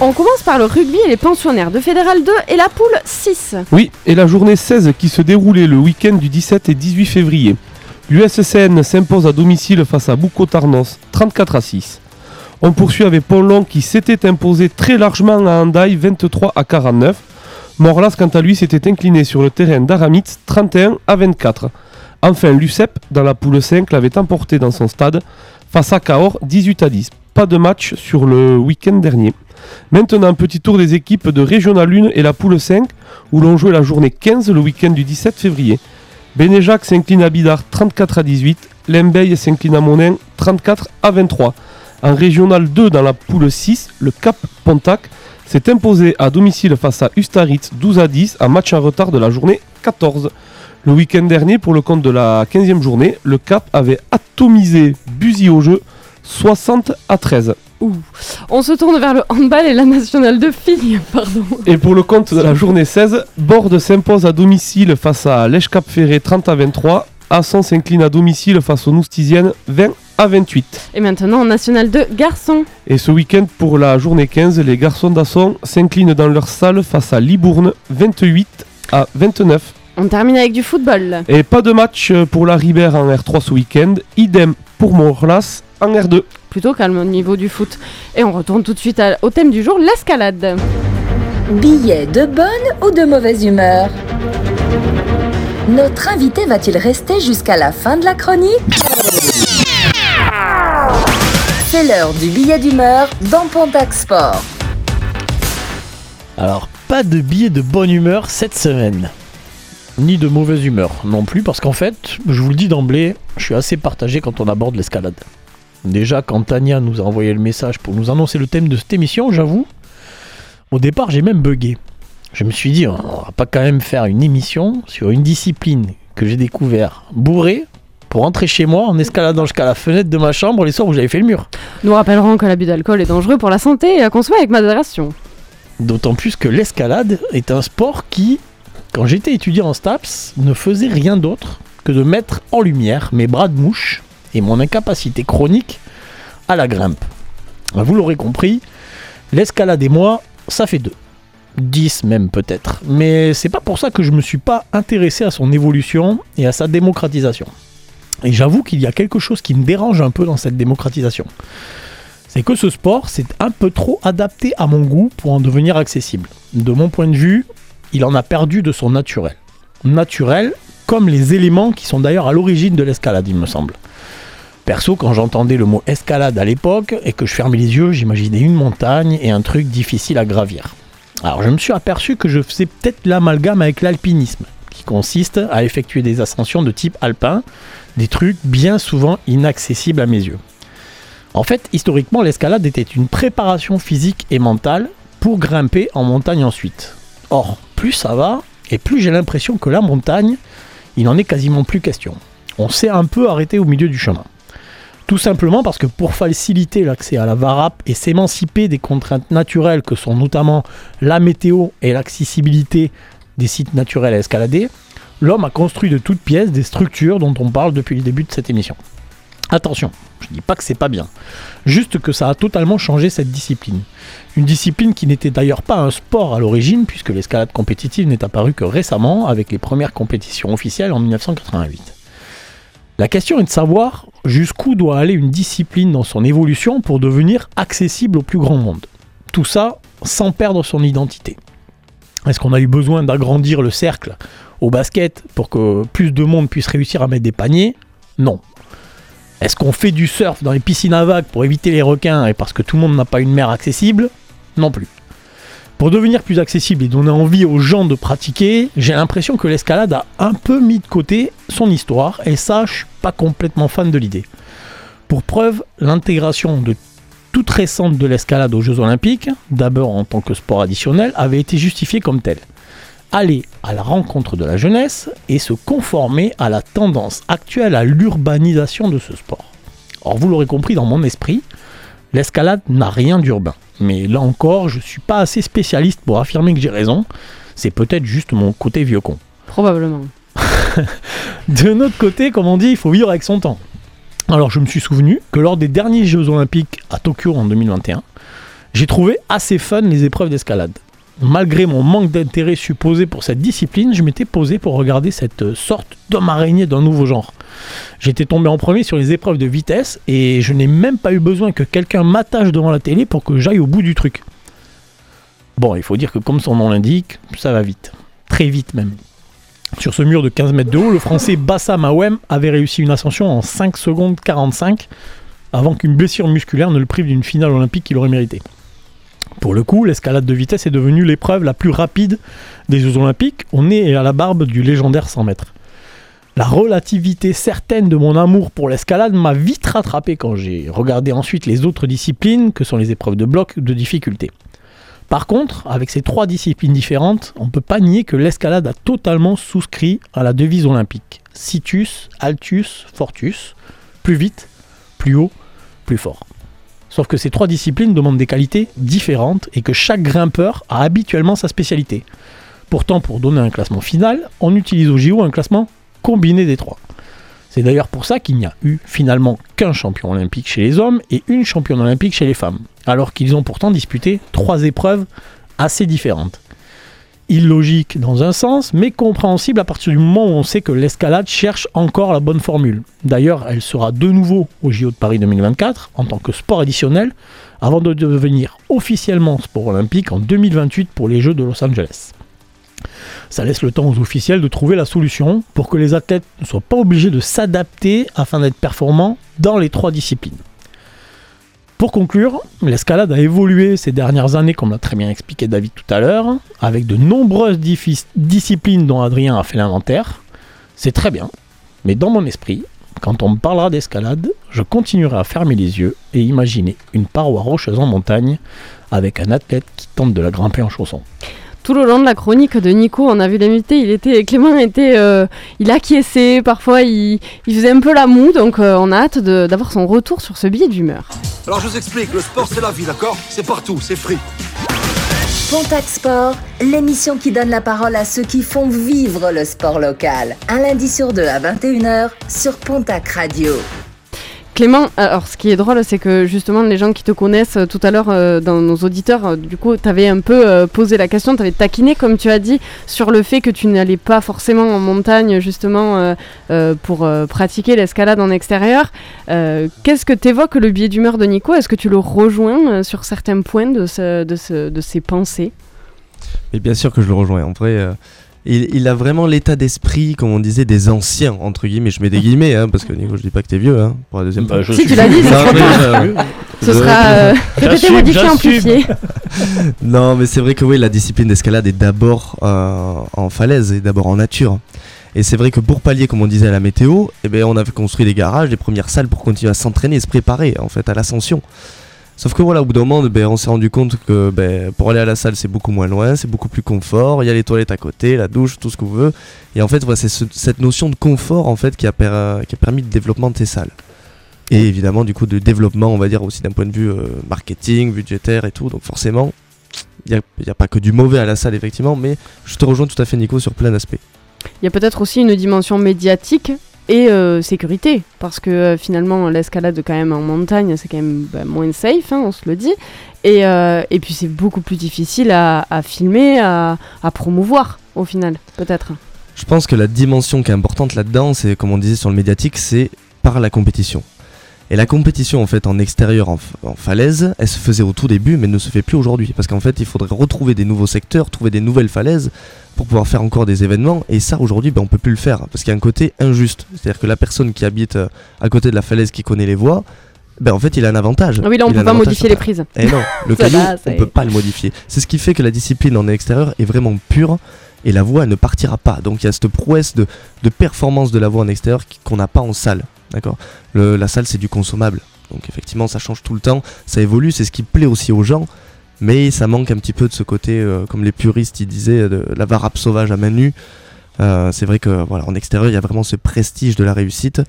On commence par le rugby et les pensionnaires de Fédéral 2 et la poule 6. Oui, et la journée 16 qui se déroulait le week-end du 17 et 18 février. L'USCN s'impose à domicile face à Boucau Tarnos, 34 à 6. On poursuit avec Pont-Long qui s'était imposé très largement à Handaï, 23 à 49. Morlas, quant à lui, s'était incliné sur le terrain d'Aramitz, 31 à 24. Enfin, l'UCEP, dans la poule 5, l'avait emporté dans son stade face à Cahors, 18 à 10. Pas de match sur le week-end dernier. Maintenant, un petit tour des équipes de Régional 1 et la poule 5, où l'on jouait la journée 15 le week-end du 17 février. Bénéjac s'incline à Bidart 34 à 18, Lembeil s'incline à Monin 34 à 23. En Régional 2 dans la poule 6, le Cap Pontac s'est imposé à domicile face à Ustaritz 12 à 10, un match en retard de la journée 14. Le week-end dernier, pour le compte de la 15e journée, le Cap avait atomisé Buzy au jeu 60 à 13. On se tourne vers le handball et la nationale de filles. Pardon. Et pour le compte de la journée 16, Borde s'impose à domicile face à Lèche Cap Ferré 30 à 23. Asson s'incline à domicile face aux Noustisiennes 20 à 28. Et maintenant en nationale de garçons. Et ce week-end pour la journée 15, les garçons d'Asson s'inclinent dans leur salle face à Libourne 28 à 29. On termine avec du football. Et pas de match pour la Ribère en R3 ce week-end. Idem pour Morlas en R2. Plutôt calme au niveau du foot. Et on retourne tout de suite à- au thème du jour, l'escalade. Billet de bonne ou de mauvaise humeur? Notre invité va-t-il rester jusqu'à la fin de la chronique? C'est l'heure du billet d'humeur dans Pontac Sport. Alors, pas de billet de bonne humeur cette semaine. Ni de mauvaise humeur non plus, parce qu'en fait, je vous le dis d'emblée, je suis assez partagé quand on aborde l'escalade. Déjà, quand Tania nous a envoyé le message pour nous annoncer le thème de cette émission, j'avoue, au départ, j'ai même bugué. Je me suis dit, on va pas quand même faire une émission sur une discipline que j'ai découvert bourré pour rentrer chez moi en escaladant jusqu'à la fenêtre de ma chambre les soirs où j'avais fait le mur. Nous rappellerons que l'abus d'alcool est dangereux pour la santé et à consommer avec modération. D'autant plus que l'escalade est un sport qui, quand j'étais étudiant en STAPS, ne faisait rien d'autre que de mettre en lumière mes bras de mouche et mon incapacité chronique à la grimpe. Vous l'aurez compris, l'escalade et moi, ça fait deux. 10 même peut-être. Mais c'est pas pour ça que je me suis pas intéressé à son évolution et à sa démocratisation. Et j'avoue qu'il y a quelque chose qui me dérange un peu dans cette démocratisation. C'est que ce sport, c'est un peu trop adapté à mon goût pour en devenir accessible. De mon point de vue, il en a perdu de son naturel. Naturel, comme les éléments qui sont d'ailleurs à l'origine de l'escalade, il me semble. Perso, quand j'entendais le mot escalade à l'époque et que je fermais les yeux, j'imaginais une montagne et un truc difficile à gravir. Alors je me suis aperçu que je faisais peut-être l'amalgame avec l'alpinisme, qui consiste à effectuer des ascensions de type alpin, des trucs bien souvent inaccessibles à mes yeux. En fait, historiquement, l'escalade était une préparation physique et mentale pour grimper en montagne ensuite. Or, plus ça va, et plus j'ai l'impression que la montagne, il n'en est quasiment plus question. on s'est un peu arrêté au milieu du chemin. Tout simplement parce que pour faciliter l'accès à la VARAP et s'émanciper des contraintes naturelles que sont notamment la météo et l'accessibilité des sites naturels à escalader, l'homme a construit de toutes pièces des structures dont on parle depuis le début de cette émission. Attention, je dis pas que c'est pas bien, juste que ça a totalement changé cette discipline. Une discipline qui n'était d'ailleurs pas un sport à l'origine, puisque l'escalade compétitive n'est apparue que récemment avec les premières compétitions officielles en 1988. La question est de savoir jusqu'où doit aller une discipline dans son évolution pour devenir accessible au plus grand monde. Tout ça sans perdre son identité. Est-ce qu'on a eu besoin d'agrandir le cercle au basket pour que plus de monde puisse réussir à mettre des paniers? Non. Est-ce qu'on fait du surf dans les piscines à vagues pour éviter les requins et parce que tout le monde n'a pas une mer accessible? Non plus. Pour devenir plus accessible et donner envie aux gens de pratiquer, j'ai l'impression que l'escalade a un peu mis de côté son histoire, et ça, je suis pas complètement fan de l'idée. Pour preuve, l'intégration de toute récente de l'escalade aux Jeux Olympiques, d'abord en tant que sport additionnel, avait été justifiée comme telle. Aller à la rencontre de la jeunesse et se conformer à la tendance actuelle à l'urbanisation de ce sport. Or, vous l'aurez compris dans mon esprit, l'escalade n'a rien d'urbain. Mais là encore, je suis pas assez spécialiste pour affirmer que j'ai raison. C'est peut-être juste mon côté vieux con. Probablement. De notre côté, comme on dit, il faut vivre avec son temps. Alors je me suis souvenu que lors des derniers Jeux Olympiques à Tokyo en 2021, j'ai trouvé assez fun les épreuves d'escalade. Malgré mon manque d'intérêt supposé pour cette discipline, je m'étais posé pour regarder cette sorte d'homme araignée d'un nouveau genre. J'étais tombé en premier sur les épreuves de vitesse et je n'ai même pas eu besoin que quelqu'un m'attache devant la télé pour que j'aille au bout du truc. Bon, il faut dire que comme son nom l'indique, ça va vite. Très vite même. Sur ce mur de 15 mètres de haut, le français Bassa Mawem avait réussi une ascension en 5 secondes 45 avant qu'une blessure musculaire ne le prive d'une finale olympique qu'il aurait mérité. Pour le coup, l'escalade de vitesse est devenue l'épreuve la plus rapide des Jeux Olympiques. On est à la barbe du légendaire 100 mètres. La relativité certaine de mon amour pour l'escalade m'a vite rattrapé quand j'ai regardé ensuite les autres disciplines, que sont les épreuves de bloc de difficulté. Par contre, avec ces trois disciplines différentes, on ne peut pas nier que l'escalade a totalement souscrit à la devise olympique. Situs, altus, fortus, plus vite, plus haut, plus fort. Sauf que ces trois disciplines demandent des qualités différentes et que chaque grimpeur a habituellement sa spécialité. Pourtant, pour donner un classement final, on utilise au JO un classement combiné des trois. C'est d'ailleurs pour ça qu'il n'y a eu finalement qu'un champion olympique chez les hommes et une championne olympique chez les femmes, alors qu'ils ont pourtant disputé trois épreuves assez différentes. Illogique dans un sens, mais compréhensible à partir du moment où on sait que l'escalade cherche encore la bonne formule. D'ailleurs, elle sera de nouveau au JO de Paris 2024 en tant que sport additionnel, avant de devenir officiellement sport olympique en 2028 pour les Jeux de Los Angeles. Ça laisse le temps aux officiels de trouver la solution pour que les athlètes ne soient pas obligés de s'adapter afin d'être performants dans les trois disciplines. Pour conclure, l'escalade a évolué ces dernières années, comme l'a très bien expliqué David tout à l'heure, avec de nombreuses disciplines dont Adrien a fait l'inventaire. C'est très bien, mais dans mon esprit, quand on me parlera d'escalade, je continuerai à fermer les yeux et imaginer une paroi rocheuse en montagne avec un athlète qui tente de la grimper en chaussons tout le long de la chronique de Nico, on a vu l'invité, il était, Clément était, euh, il acquiesçait, parfois il, faisait un peu la moue, donc euh, on a hâte d'avoir son retour sur ce billet d'humeur. Alors je vous explique, le sport c'est la vie, d'accord? C'est partout, c'est free. Pontac Sport, l'émission qui donne la parole à ceux qui font vivre le sport local. Un lundi sur deux à 21h sur Pontac Radio. Clément, alors ce qui est drôle, c'est que justement les gens qui te connaissent euh, tout à l'heure euh, dans nos auditeurs, euh, du coup, tu avais un peu posé la question, tu avais taquiné, comme tu as dit, sur le fait que tu n'allais pas forcément en montagne justement pour pratiquer l'escalade en extérieur. Qu'est-ce que t'évoques le biais d'humeur de Nico? Est-ce que tu le rejoins sur certains points de, ses pensées? Bien sûr que je le rejoins. Il, a vraiment l'état d'esprit, comme on disait, des anciens, entre guillemets. Je mets des guillemets, hein, parce que Nico, je dis pas que t'es vieux, hein, pour la deuxième bah, fois. Si tu l'as dit, Ce sera euh, peut-être modifié, amplifié. non, mais c'est vrai que oui, la discipline d'escalade est d'abord euh, en falaise et d'abord en nature. Et c'est vrai que pour pallier, comme on disait à la météo, eh ben, on avait construit des garages, des premières salles pour continuer à s'entraîner et se préparer en fait à l'ascension. Sauf que voilà, au bout d'un moment, ben, on s'est rendu compte que ben, pour aller à la salle, c'est beaucoup moins loin, c'est beaucoup plus confort. Il y a les toilettes à côté, la douche, tout ce que vous voulez. Et en fait, voilà, c'est ce- cette notion de confort en fait qui a, per- qui a permis le développement de ces salles. Et évidemment, du coup, de développement, on va dire aussi d'un point de vue euh, marketing, budgétaire et tout. Donc forcément, il n'y a pas que du mauvais à la salle, effectivement, mais je te rejoins tout à fait, Nico, sur plein d'aspects. Il y a peut-être aussi une dimension médiatique et euh, sécurité, parce que euh, finalement l'escalade quand même en montagne, c'est quand même bah, moins safe, hein, on se le dit. Et, euh, et puis c'est beaucoup plus difficile à, filmer, à, promouvoir au final, peut-être. Je pense que la dimension qui est importante là-dedans, c'est comme on disait sur le médiatique, c'est par la compétition. Et la compétition en fait en extérieur, en, en falaise, elle se faisait au tout début, mais ne se fait plus aujourd'hui. Parce qu'en fait, il faudrait retrouver des nouveaux secteurs, trouver des nouvelles falaises pour pouvoir faire encore des événements. Et ça, aujourd'hui, ben, on peut plus le faire parce qu'il y a un côté injuste. C'est-à-dire que la personne qui habite euh, à côté de la falaise, qui connaît les voies, ben en fait, il a un avantage. Ah oui, là on Il peut pas modifier les prises. Eh non, le caillou, va, on c'est- peut pas le modifier. C'est ce qui fait que la discipline en extérieur est vraiment pure et la voie elle ne partira pas. Donc il y a cette prouesse de, de performance de la voie en extérieur qu'on n'a pas en salle. D'accord? La salle c'est du consommable. Donc effectivement ça change tout le temps, ça évolue, c'est ce qui plaît aussi aux gens. Mais ça manque un petit peu de ce côté, euh, comme les puristes disaient, de la varap sauvage à main nue. Euh, c'est vrai que voilà, en extérieur il y a vraiment ce prestige de la réussite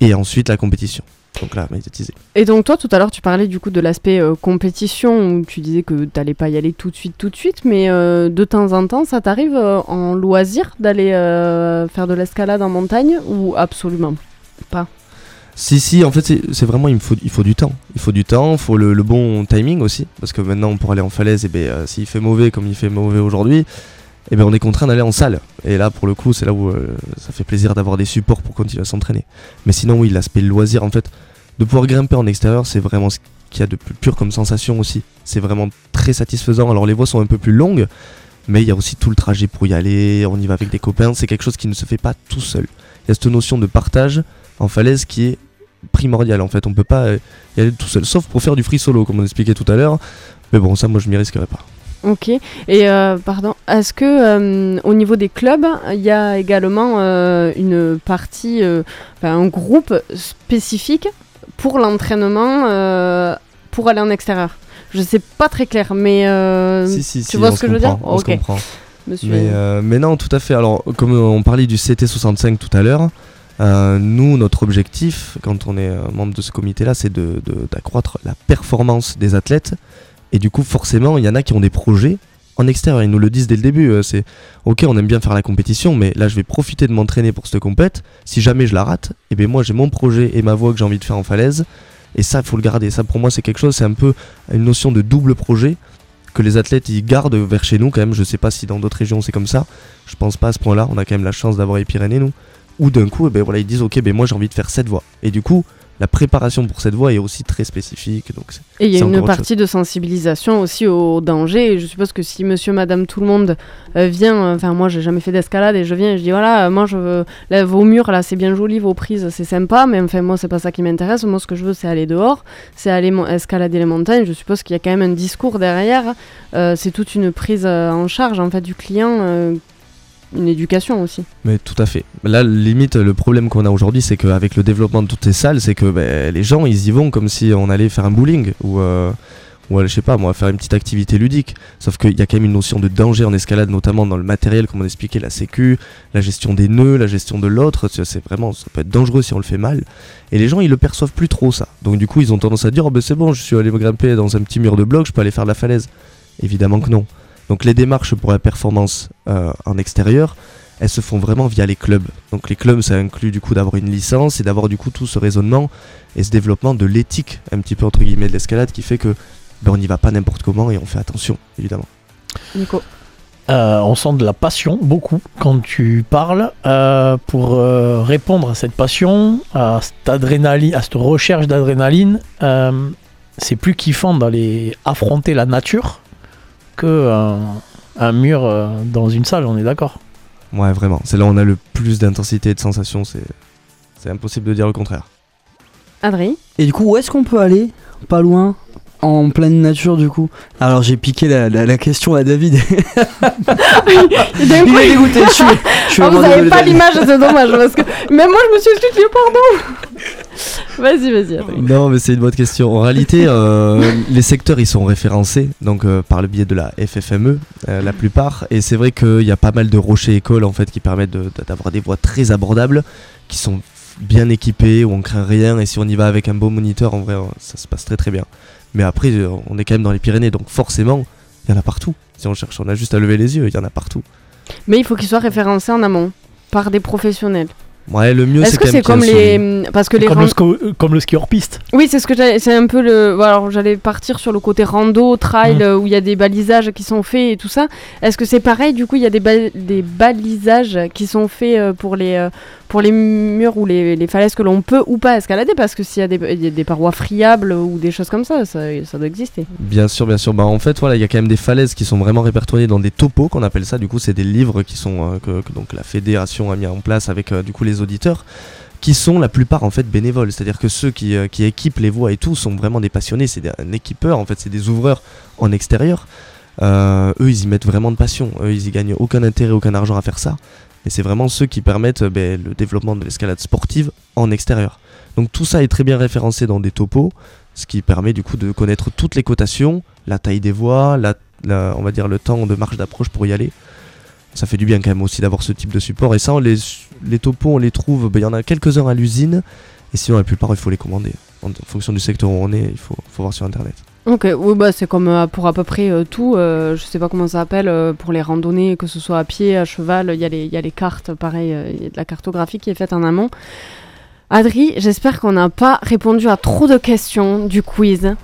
et ensuite la compétition. Donc là, médiatisé. Et donc toi tout à l'heure tu parlais du coup de l'aspect euh, compétition où tu disais que t'allais pas y aller tout de suite tout de suite mais de temps en temps ça t'arrive en loisir d'aller faire de l'escalade en montagne ou absolument pas? Si, si, en fait, c'est vraiment, il me faut, il faut du temps. Il faut du temps, il faut le, bon timing aussi. Parce que maintenant, pour aller en falaise, eh ben, euh, s'il fait mauvais comme il fait mauvais aujourd'hui, eh ben, on est contraint d'aller en salle. Et là, pour le coup, c'est là où euh, ça fait plaisir d'avoir des supports pour continuer à s'entraîner. Mais sinon, oui, l'aspect loisir, en fait, de pouvoir grimper en extérieur, c'est vraiment ce qu'il y a de plus pur comme sensation aussi. C'est vraiment très satisfaisant. Alors, les voies sont un peu plus longues, mais il y a aussi tout le trajet pour y aller. On y va avec des copains. C'est quelque chose qui ne se fait pas tout seul. Il y a cette notion de partage en falaise qui est primordial en fait. On peut pas euh, y aller tout seul, sauf pour faire du free solo, comme on expliquait tout à l'heure. Mais bon, ça, moi, je m'y risquerais pas. Ok. Et euh, pardon, est-ce que euh, au niveau des clubs, il y a également euh, une partie, un groupe spécifique pour l'entraînement pour aller en extérieur? Je sais pas très clair, mais si, si, tu si, vois ce que je veux dire? on se Ok. comprend. Monsieur- Mais, mais non, tout à fait. Alors, comme on parlait du CT65 tout à l'heure, euh, nous, notre objectif, quand on est euh, membre de ce comité-là, c'est de- de- d'accroître la performance des athlètes. Et du coup, forcément, il y en a qui ont des projets en extérieur. Ils nous le disent dès le début. euh, c'est ok, on aime bien faire la compétition, mais là, je vais profiter de m'entraîner pour cette compète. Si jamais je la rate, et bien moi, j'ai mon projet et ma voie que j'ai envie de faire en falaise. Et ça, faut le garder. Ça, pour moi, c'est quelque chose, c'est un peu une notion de double projet que les athlètes ils gardent vers chez nous quand même. Je sais pas si dans d'autres régions c'est comme ça. Je pense pas à ce point-là. On a quand même la chance d'avoir les Pyrénées nous. Ou d'un coup, eh ben voilà, ils disent ok, ben moi j'ai envie de faire cette voie. Et du coup, la préparation pour cette voie est aussi très spécifique. Donc Et il y a une partie de sensibilisation aussi au danger. Et je suppose que si monsieur, madame, tout le monde euh, vient, euh, enfin moi j'ai jamais fait d'escalade et je viens et je dis voilà, euh, moi je veux, là, vos murs là c'est bien joli, vos prises c'est sympa, mais enfin moi c'est pas ça qui m'intéresse. Moi ce que je veux c'est aller dehors, c'est aller escalader les montagnes. Je suppose qu'il y a quand même un discours derrière. Euh, c'est toute une prise euh, en charge en fait du client, euh, une éducation aussi. Mais tout à fait. Là, limite, le problème qu'on a aujourd'hui, c'est qu'avec le développement de toutes ces salles, c'est que ben, les gens, ils y vont comme si on allait faire un bowling ou, euh, ou aller, je sais pas, faire une petite activité ludique. Sauf qu'il y a quand même une notion de danger en escalade, notamment dans le matériel, comme on expliquait, la sécu, la gestion des nœuds, la gestion de l'autre. C'est vraiment, ça peut être dangereux si on le fait mal. Et les gens, ils le perçoivent plus trop, ça. Donc, du coup, ils ont tendance à dire, oh, ben c'est bon, je suis allé me grimper dans un petit mur de bloc, je peux aller faire la falaise. Évidemment que non. Donc les démarches pour la performance euh, en extérieur, elles se font vraiment via les clubs. Donc les clubs, ça inclut du coup d'avoir une licence et d'avoir du coup tout ce raisonnement et ce développement de l'éthique, un petit peu entre guillemets de l'escalade, qui fait que ben, on n'y va pas n'importe comment et on fait attention, évidemment. Nico. Euh, on sent de la passion beaucoup quand tu parles. Euh, pour euh, répondre à cette passion, à cette adrénaline, à cette recherche d'adrénaline, euh, c'est plus kiffant d'aller affronter la nature que un, un mur euh, dans une salle. On est d'accord. Ouais, vraiment. C'est là où on a le plus d'intensité et de sensations. C'est, c'est impossible de dire le contraire. Adrien? Et du coup, où est-ce qu'on peut aller? Pas loin en pleine nature du coup. Alors j'ai piqué la, la- la question à David. Il est dégoûté, je suis, je suis Ah, vous vraiment avez désolé, pas l'image, c'est dommage parce que même moi je me suis dit pardon. Vas-y, vas-y. Non, mais c'est une bonne question. En réalité, euh, les secteurs ils sont référencés donc euh, par le biais de la FFME, euh, la plupart. Et c'est vrai qu'il y a pas mal de rochers écoles en fait qui permettent de- d'avoir des voies très abordables, qui sont bien équipées où on craint rien. Et si on y va avec un bon moniteur, en vrai, ça se passe très très bien. Mais après, on est quand même dans les Pyrénées, donc forcément, il y en a partout. Si on cherche, on a juste à lever les yeux, il y en a partout. Mais il faut qu'il soit référencé en amont par des professionnels. Ouais, le mieux Est-ce c'est que quand c'est même comme les parce que les comme, le sco- comme le ski hors piste. Oui, c'est ce que j'allais- c'est un peu le voilà, alors j'allais partir sur le côté rando, trail Mm. euh, où il y a des balisages qui sont faits et tout ça. Est-ce que c'est pareil du coup, il y a des, ba- des balisages qui sont faits euh, pour les euh, pour les murs ou les, les falaises que l'on peut ou pas escalader parce que s'il y a des, parois friables ou des choses comme ça, ça, doit exister. Bien sûr, bien sûr. Bah, en fait, voilà, il y a quand même des falaises qui sont vraiment répertoriées dans des topos, qu'on appelle ça. Du coup, c'est des livres qui sont euh, que, donc la fédération a mis en place avec euh, du coup les auditeurs, qui sont la plupart en fait bénévoles. C'est-à-dire que ceux qui, euh, qui équipent les voies et tout sont vraiment des passionnés. C'est des- un équipeur, en fait, c'est des ouvreurs en extérieur. Euh, eux, ils y mettent vraiment de passion. Eux, ils y gagnent aucun intérêt, aucun argent à faire ça. Et c'est vraiment ceux qui permettent euh, ben, le développement de l'escalade sportive en extérieur. Donc tout ça est très bien référencé dans des topos, ce qui permet du coup de connaître toutes les cotations, la taille des voies, la, on va dire le temps de marche d'approche pour y aller. Ça fait du bien quand même aussi d'avoir ce type de support. Et ça, les, les topos, on les trouve, ben, il y en a quelques-uns à l'usine, et sinon la plupart, il faut les commander. En, fonction du secteur où on est, il faut voir sur Internet. Ok, oui, bah c'est comme euh, pour à peu près euh, tout. euh, je sais pas comment ça s'appelle euh, pour les randonnées, que ce soit à pied, à cheval. Il y, a les- il y a les cartes, pareil, euh, il y a de la cartographie qui est faite en amont. Adri, j'espère qu'on n'a pas répondu à trop de questions du quiz.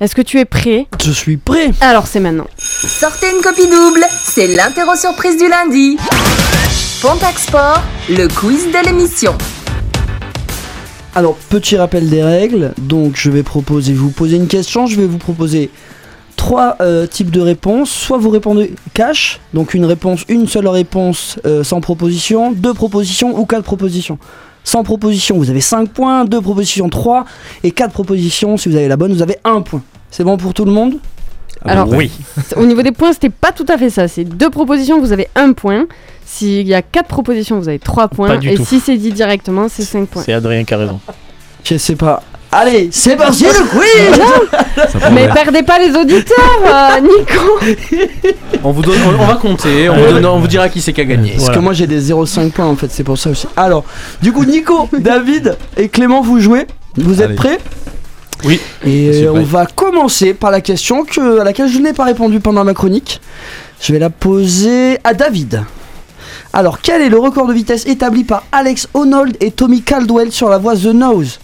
Est-ce que tu es prêt? Je suis prêt. Alors c'est maintenant. Sortez une copie double, c'est l'interro surprise du lundi. Pontac Sport, le quiz de l'émission. Alors, petit rappel des règles. Donc, je vais proposer, vous poser une question. Je vais vous proposer trois euh, types de réponses. Soit vous répondez cash, donc une réponse, une seule réponse euh, sans proposition, deux propositions ou quatre propositions. Sans proposition, vous avez 5 points, deux propositions 3 et quatre propositions, si vous avez la bonne, vous avez un point. C'est bon pour tout le monde? Alors, oui. Au niveau des points, c'était pas tout à fait ça. C'est deux propositions, vous avez un point. S'il y a quatre propositions, vous avez trois points. Pas du Et tout. si c'est dit directement, c'est cinq points. C'est Adrien qui a raison. Je sais pas. Allez, c'est parti le quiz Mais perdez pas les auditeurs, euh, Nico On vous donne, on, on va compter, on vous, donne- on vous dira qui c'est qui a gagné. Parce Voilà. que moi j'ai des 0,5 points en fait, c'est pour ça aussi. Alors, du coup, Nico, David et Clément, vous jouez. Vous êtes Allez. prêts? Oui. Et on va commencer par la question que, à laquelle je n'ai pas répondu pendant ma chronique. Je vais la poser à David. Alors, quel est le record de vitesse établi par Alex Honnold et Tommy Caldwell sur la voie The Nose?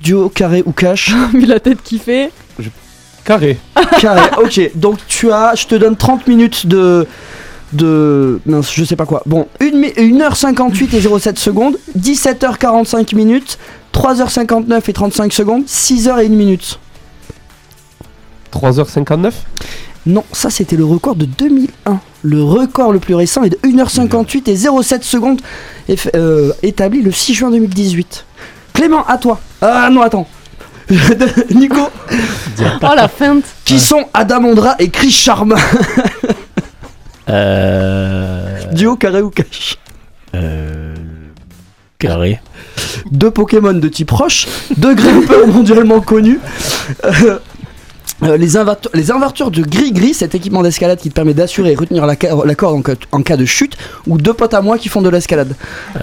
Duo, carré ou cash? Vu la tête qu'il fait. Carré. Carré, ok. Donc tu as, je te donne 30 minutes de. de. mince, je sais pas quoi. Bon, 1h58 et 07 secondes, 17h45 minutes, 3h59 et 35 secondes, 6h et 1 minute. 3h59 Non, ça c'était le record de 2001. Le record le plus récent est de 1h58 et 07 secondes, euh, établi le 6 juin 2018. Clément, à toi. Ah non, attends. Nico, Oh la feinte qui sont Adam Ondra et Chris Charma Euh... Duo, carré ou cash euh, Carré. deux Pokémon de type roche, deux grimpeurs mondialement connus. euh, euh, les, inverteurs, les inverteurs de gris-gris, cet équipement d'escalade qui te permet d'assurer et retenir la, corde en cas, en cas de chute, ou deux potes à moi qui font de l'escalade.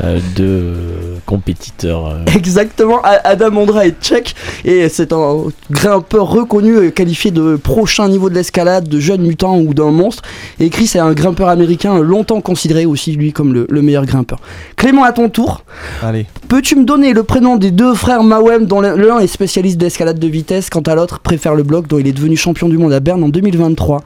Euh, deux compétiteurs. euh, Exactement, Adam Ondra est tchèque et c'est un grimpeur reconnu et qualifié de prochain niveau de l'escalade, de jeune mutant ou d'un monstre. Et Chris est un grimpeur américain longtemps considéré aussi lui comme le, le meilleur grimpeur. Clément, à ton tour. Allez. Peux-tu me donner le prénom des deux frères Mawem dont l'un est spécialiste d'escalade de vitesse, quant à l'autre préfère le bloc dont il est devenu champion du monde à Berne en 2023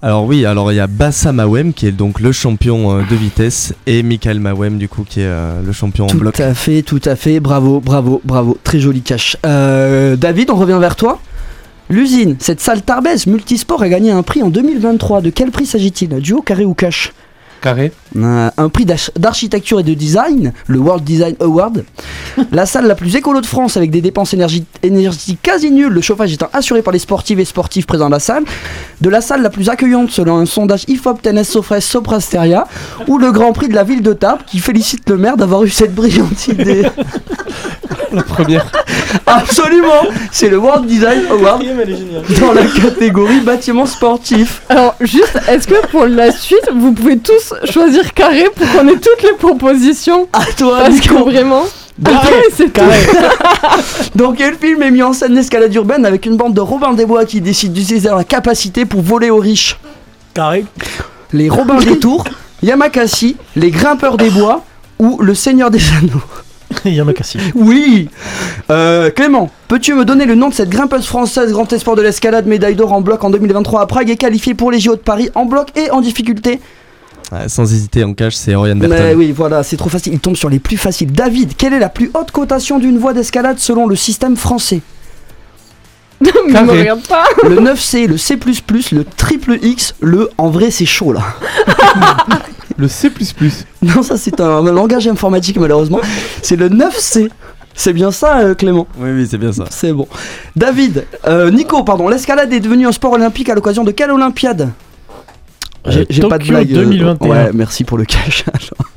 Alors oui, alors il y a Bassa Mawem qui est donc le champion euh, de vitesse et Michael Mawem du coup qui est euh, le champion en Tout bloc. à fait, tout à fait, bravo, bravo, bravo, très joli cash. Euh, David, on revient vers toi. L'usine, cette salle Tarbès multisport a gagné un prix en 2023. De quel prix s'agit-il? Duo, carré ou cash? Carré. Euh, un prix d'architecture et de design, le World Design Award. la salle la plus écolo de France avec des dépenses énergétiques quasi nulles, le chauffage étant assuré par les sportives et sportifs présents dans la salle. De la salle la plus accueillante selon un sondage IFOP Tennis Sofres Soprasteria. Ou le Grand Prix de la ville de Tarbes qui félicite le maire d'avoir eu cette brillante idée. La première. Absolument C'est le World Design Award elle est géniale. dans la catégorie bâtiment sportif. Alors, juste, est-ce que pour la suite, vous pouvez tous choisir carré pour qu'on ait toutes les propositions À toi, Parce Nico. que vraiment. Carré, Carré, c'est carré. Dans quel film est mis en scène l'escalade urbaine avec une bande de Robin des Bois qui décide d'utiliser leur capacité pour voler aux riches? Carré. Les Robins des Tours, Yamakasi, les Grimpeurs des Bois ou le Seigneur des Anneaux? Yamakasi. Oui Euh, Clément, peux-tu me donner le nom de cette grimpeuse française grand espoir de l'escalade médaille d'or en bloc en 2023 à Prague et qualifiée pour les JO de Paris en bloc et en difficulté? Sans hésiter, en cash, c'est Oriane Mais Berton. oui, voilà, c'est trop facile. Il tombe sur les plus faciles. David, quelle est la plus haute cotation d'une voie d'escalade selon le système français? Me regarde pas Le 9C, le C++, le triple X, le en vrai c'est chaud là. Le C. Non, ça c'est un, un langage informatique malheureusement. C'est le 9C. C'est bien ça, euh, Clément? Oui, oui, c'est bien ça. C'est bon. David, euh, Nico, pardon, l'escalade est devenue un sport olympique à l'occasion de quelle Olympiade? J'ai j'ai pas de Tokyo blague. euh, 2021. ouais, merci pour le cash. alors.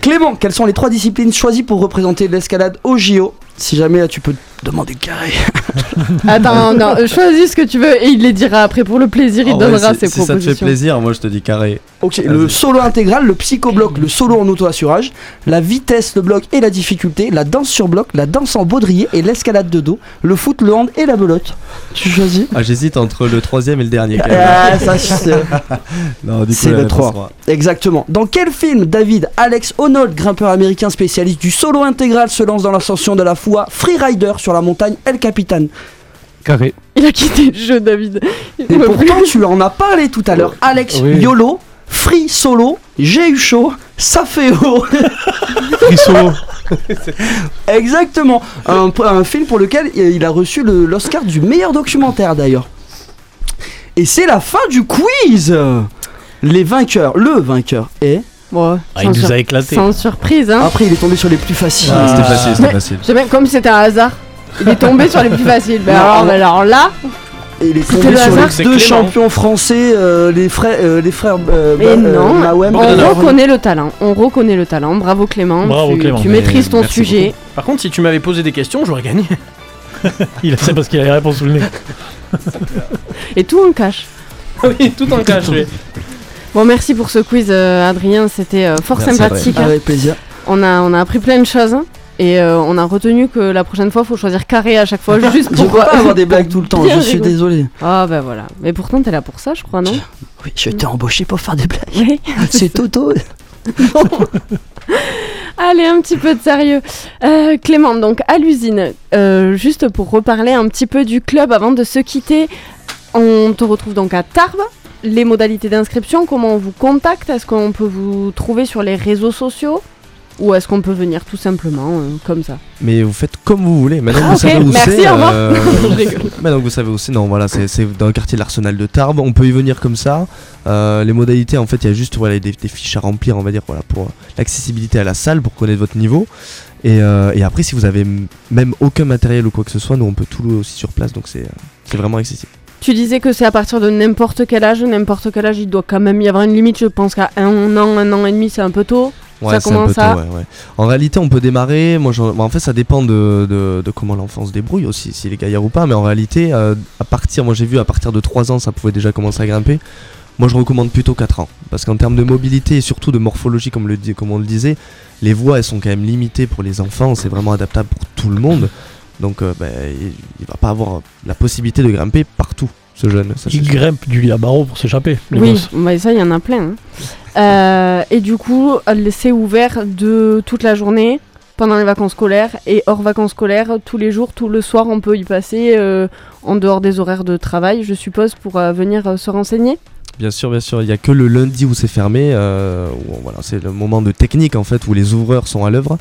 Clément, quelles sont les trois disciplines choisies pour représenter l'escalade au JO Si jamais tu peux demander carré. Attends, non, euh, choisis ce que tu veux et il les dira après pour le plaisir, il Ah ouais, donnera si- ses si ça te fait plaisir, moi je te dis carré. Ok, Vas-y. le solo intégral, le psychobloc, le solo en auto-assurage, la vitesse, le bloc et la difficulté, la danse sur bloc, la danse en baudrier et l'escalade de dos, le foot, le hand et la belote. Tu choisis Ah, j'hésite entre le troisième et le dernier. Ah, ça, c'est- non, du coup, c'est la le réponse 3. sera- Exactement. Dans quel film David Alex Honnold, grimpeur américain spécialiste du solo intégral, se lance dans l'ascension de la foi Freerider sur la montagne El Capitan Carré. Il a quitté le jeu, David. Il Et pourtant, tu en as parlé tout à l'heure. Alex Oui. YOLO, Free Solo, J'ai eu chaud, ça fait haut. Frisson. Exactement. Un, un film pour lequel il a reçu le- l'Oscar du meilleur documentaire d'ailleurs. Et c'est la fin du quiz. Les vainqueurs, le vainqueur est. Bon, Ah, il nous sur- a éclaté. Sans surprise, hein. Après, il est tombé sur les plus faciles. Ah, C'était facile, c'était facile. J'aime bien comme c'était un hasard. Il est tombé sur les plus faciles. Ben alors, ben alors là, Et il est tombé le sur hasard. les deux champions français, euh, les frères, euh, les frères. euh, euh, non, Mawem. on reconnaît le talent. On reconnaît le talent. Bravo Clément. Bravo, tu, Clément. tu Mais maîtrises ton sujet. Par contre, si tu m'avais posé des questions, j'aurais gagné. Il sait parce qu'il a les réponses sous le nez. Et tout en cache. oui, tout en cache. oui. Bon, merci pour ce quiz, euh, Adrien. C'était euh, fort Merci, sympathique. hein. Avec plaisir. On a, on a appris plein de choses. hein. Et euh, on a retenu que la prochaine fois, faut choisir carré à chaque fois. Juste Je pour peux pas avoir des blagues tout le temps, je suis désolé. Ah, bah voilà. Mais pourtant, t'es là pour ça, je crois, non? Oui, je t'ai embauché pour faire des blagues. Oui. C'est Toto. Allez, un petit peu de sérieux. Euh, Clément, donc à l'usine, euh, juste pour reparler un petit peu du club avant de se quitter, on te retrouve donc à Tarbes. Les modalités d'inscription, comment on vous contacte? Est-ce qu'on peut vous trouver sur les réseaux sociaux? Ou est-ce qu'on peut venir tout simplement euh, comme ça? Mais vous faites comme vous voulez. Maintenant Ah, vous savez où c'est. euh. Maintenant que vous savez où c'est, non, voilà, c'est dans le quartier de l'Arsenal de Tarbes. On peut y venir comme ça. Euh, les modalités, en fait, il y a juste voilà, des, des fiches à remplir, on va dire, voilà, pour l'accessibilité à la salle, pour connaître votre niveau. Et, euh, et après, si vous avez même aucun matériel ou quoi que ce soit, nous on peut tout louer aussi sur place, donc c'est vraiment accessible. Tu disais que c'est à partir de n'importe quel âge. N'importe quel âge, il doit quand même y avoir une limite. Je pense qu'à un an, un an et demi, c'est un peu tôt. Ouais, ça c'est un commence peu à. tôt, ouais, ouais. En réalité, on peut démarrer. Moi, bah, en fait, ça dépend de, de- de comment l'enfant se débrouille aussi, s'il est gaillard ou pas. Mais en réalité, euh, à partir, moi j'ai vu à partir de 3 ans, ça pouvait déjà commencer à grimper. Moi, je recommande plutôt 4 ans. Parce qu'en termes de mobilité et surtout de morphologie, comme, le, comme on le disait, les voies, elles sont quand même limitées pour les enfants. C'est vraiment adaptable pour tout le monde. Donc, euh, bah, il, il va pas avoir la possibilité de grimper partout, ce jeune. Ça, Il grimpe du lit à barreaux pour s'échapper. Oui, bah ça, il y en a plein. hein. Euh, et du coup, c'est ouvert de toute la journée, pendant les vacances scolaires et hors vacances scolaires, tous les jours, tout le soir, on peut y passer euh, en dehors des horaires de travail, je suppose, pour euh, venir euh, se renseigner. Bien sûr, bien sûr. Il n'y a que le lundi où c'est fermé. euh, où, voilà, c'est le moment de technique en fait où les ouvreurs sont à l'œuvre.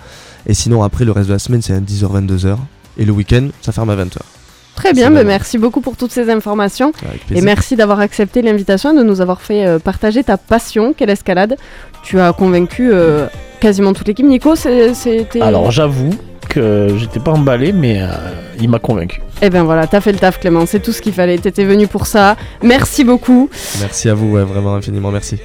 Et sinon, après, le reste de la semaine, c'est à 10h, 22h. Et le week-end, ça ferme à 20h. Très bien, bah, bon. merci beaucoup pour toutes ces informations. Et merci d'avoir accepté l'invitation et de nous avoir fait euh, partager ta passion qu'est l'escalade. Tu as convaincu euh, quasiment toute l'équipe. Nico, c'était. Alors j'avoue que j'étais pas emballé, mais euh, il m'a convaincu. Eh ben voilà, t'as fait le taf, Clément. C'est tout ce qu'il fallait. T'étais venu pour ça. Merci beaucoup. Merci à vous, ouais, vraiment infiniment merci.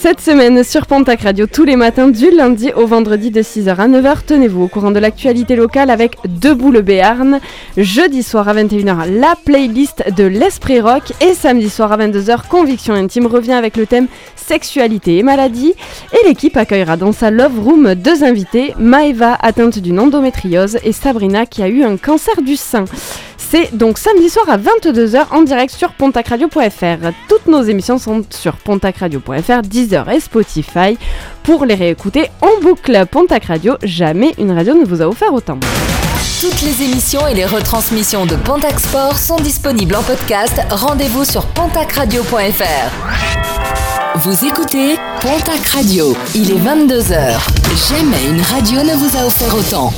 Cette semaine sur Pontac Radio, tous les matins du lundi au vendredi de 6h à 9h, tenez-vous au courant de l'actualité locale avec Debout le Béarn. Jeudi soir à 21h, la playlist de l'Esprit Rock. Et samedi soir à 22h, Conviction Intime revient avec le thème Sexualité et maladie. Et l'équipe accueillera dans sa Love Room deux invités, Maeva atteinte d'une endométriose et Sabrina qui a eu un cancer du sein. C'est donc samedi soir à 22h en direct sur pontacradio.fr. Toutes nos émissions sont sur pontacradio.fr, Deezer et Spotify pour les réécouter en boucle. Pontac Radio, jamais une radio ne vous a offert autant. Toutes les émissions et les retransmissions de Pontac Sport sont disponibles en podcast. Rendez-vous sur pontacradio.fr. Vous écoutez Pontac Radio. Il est 22h. Jamais une radio ne vous a offert autant.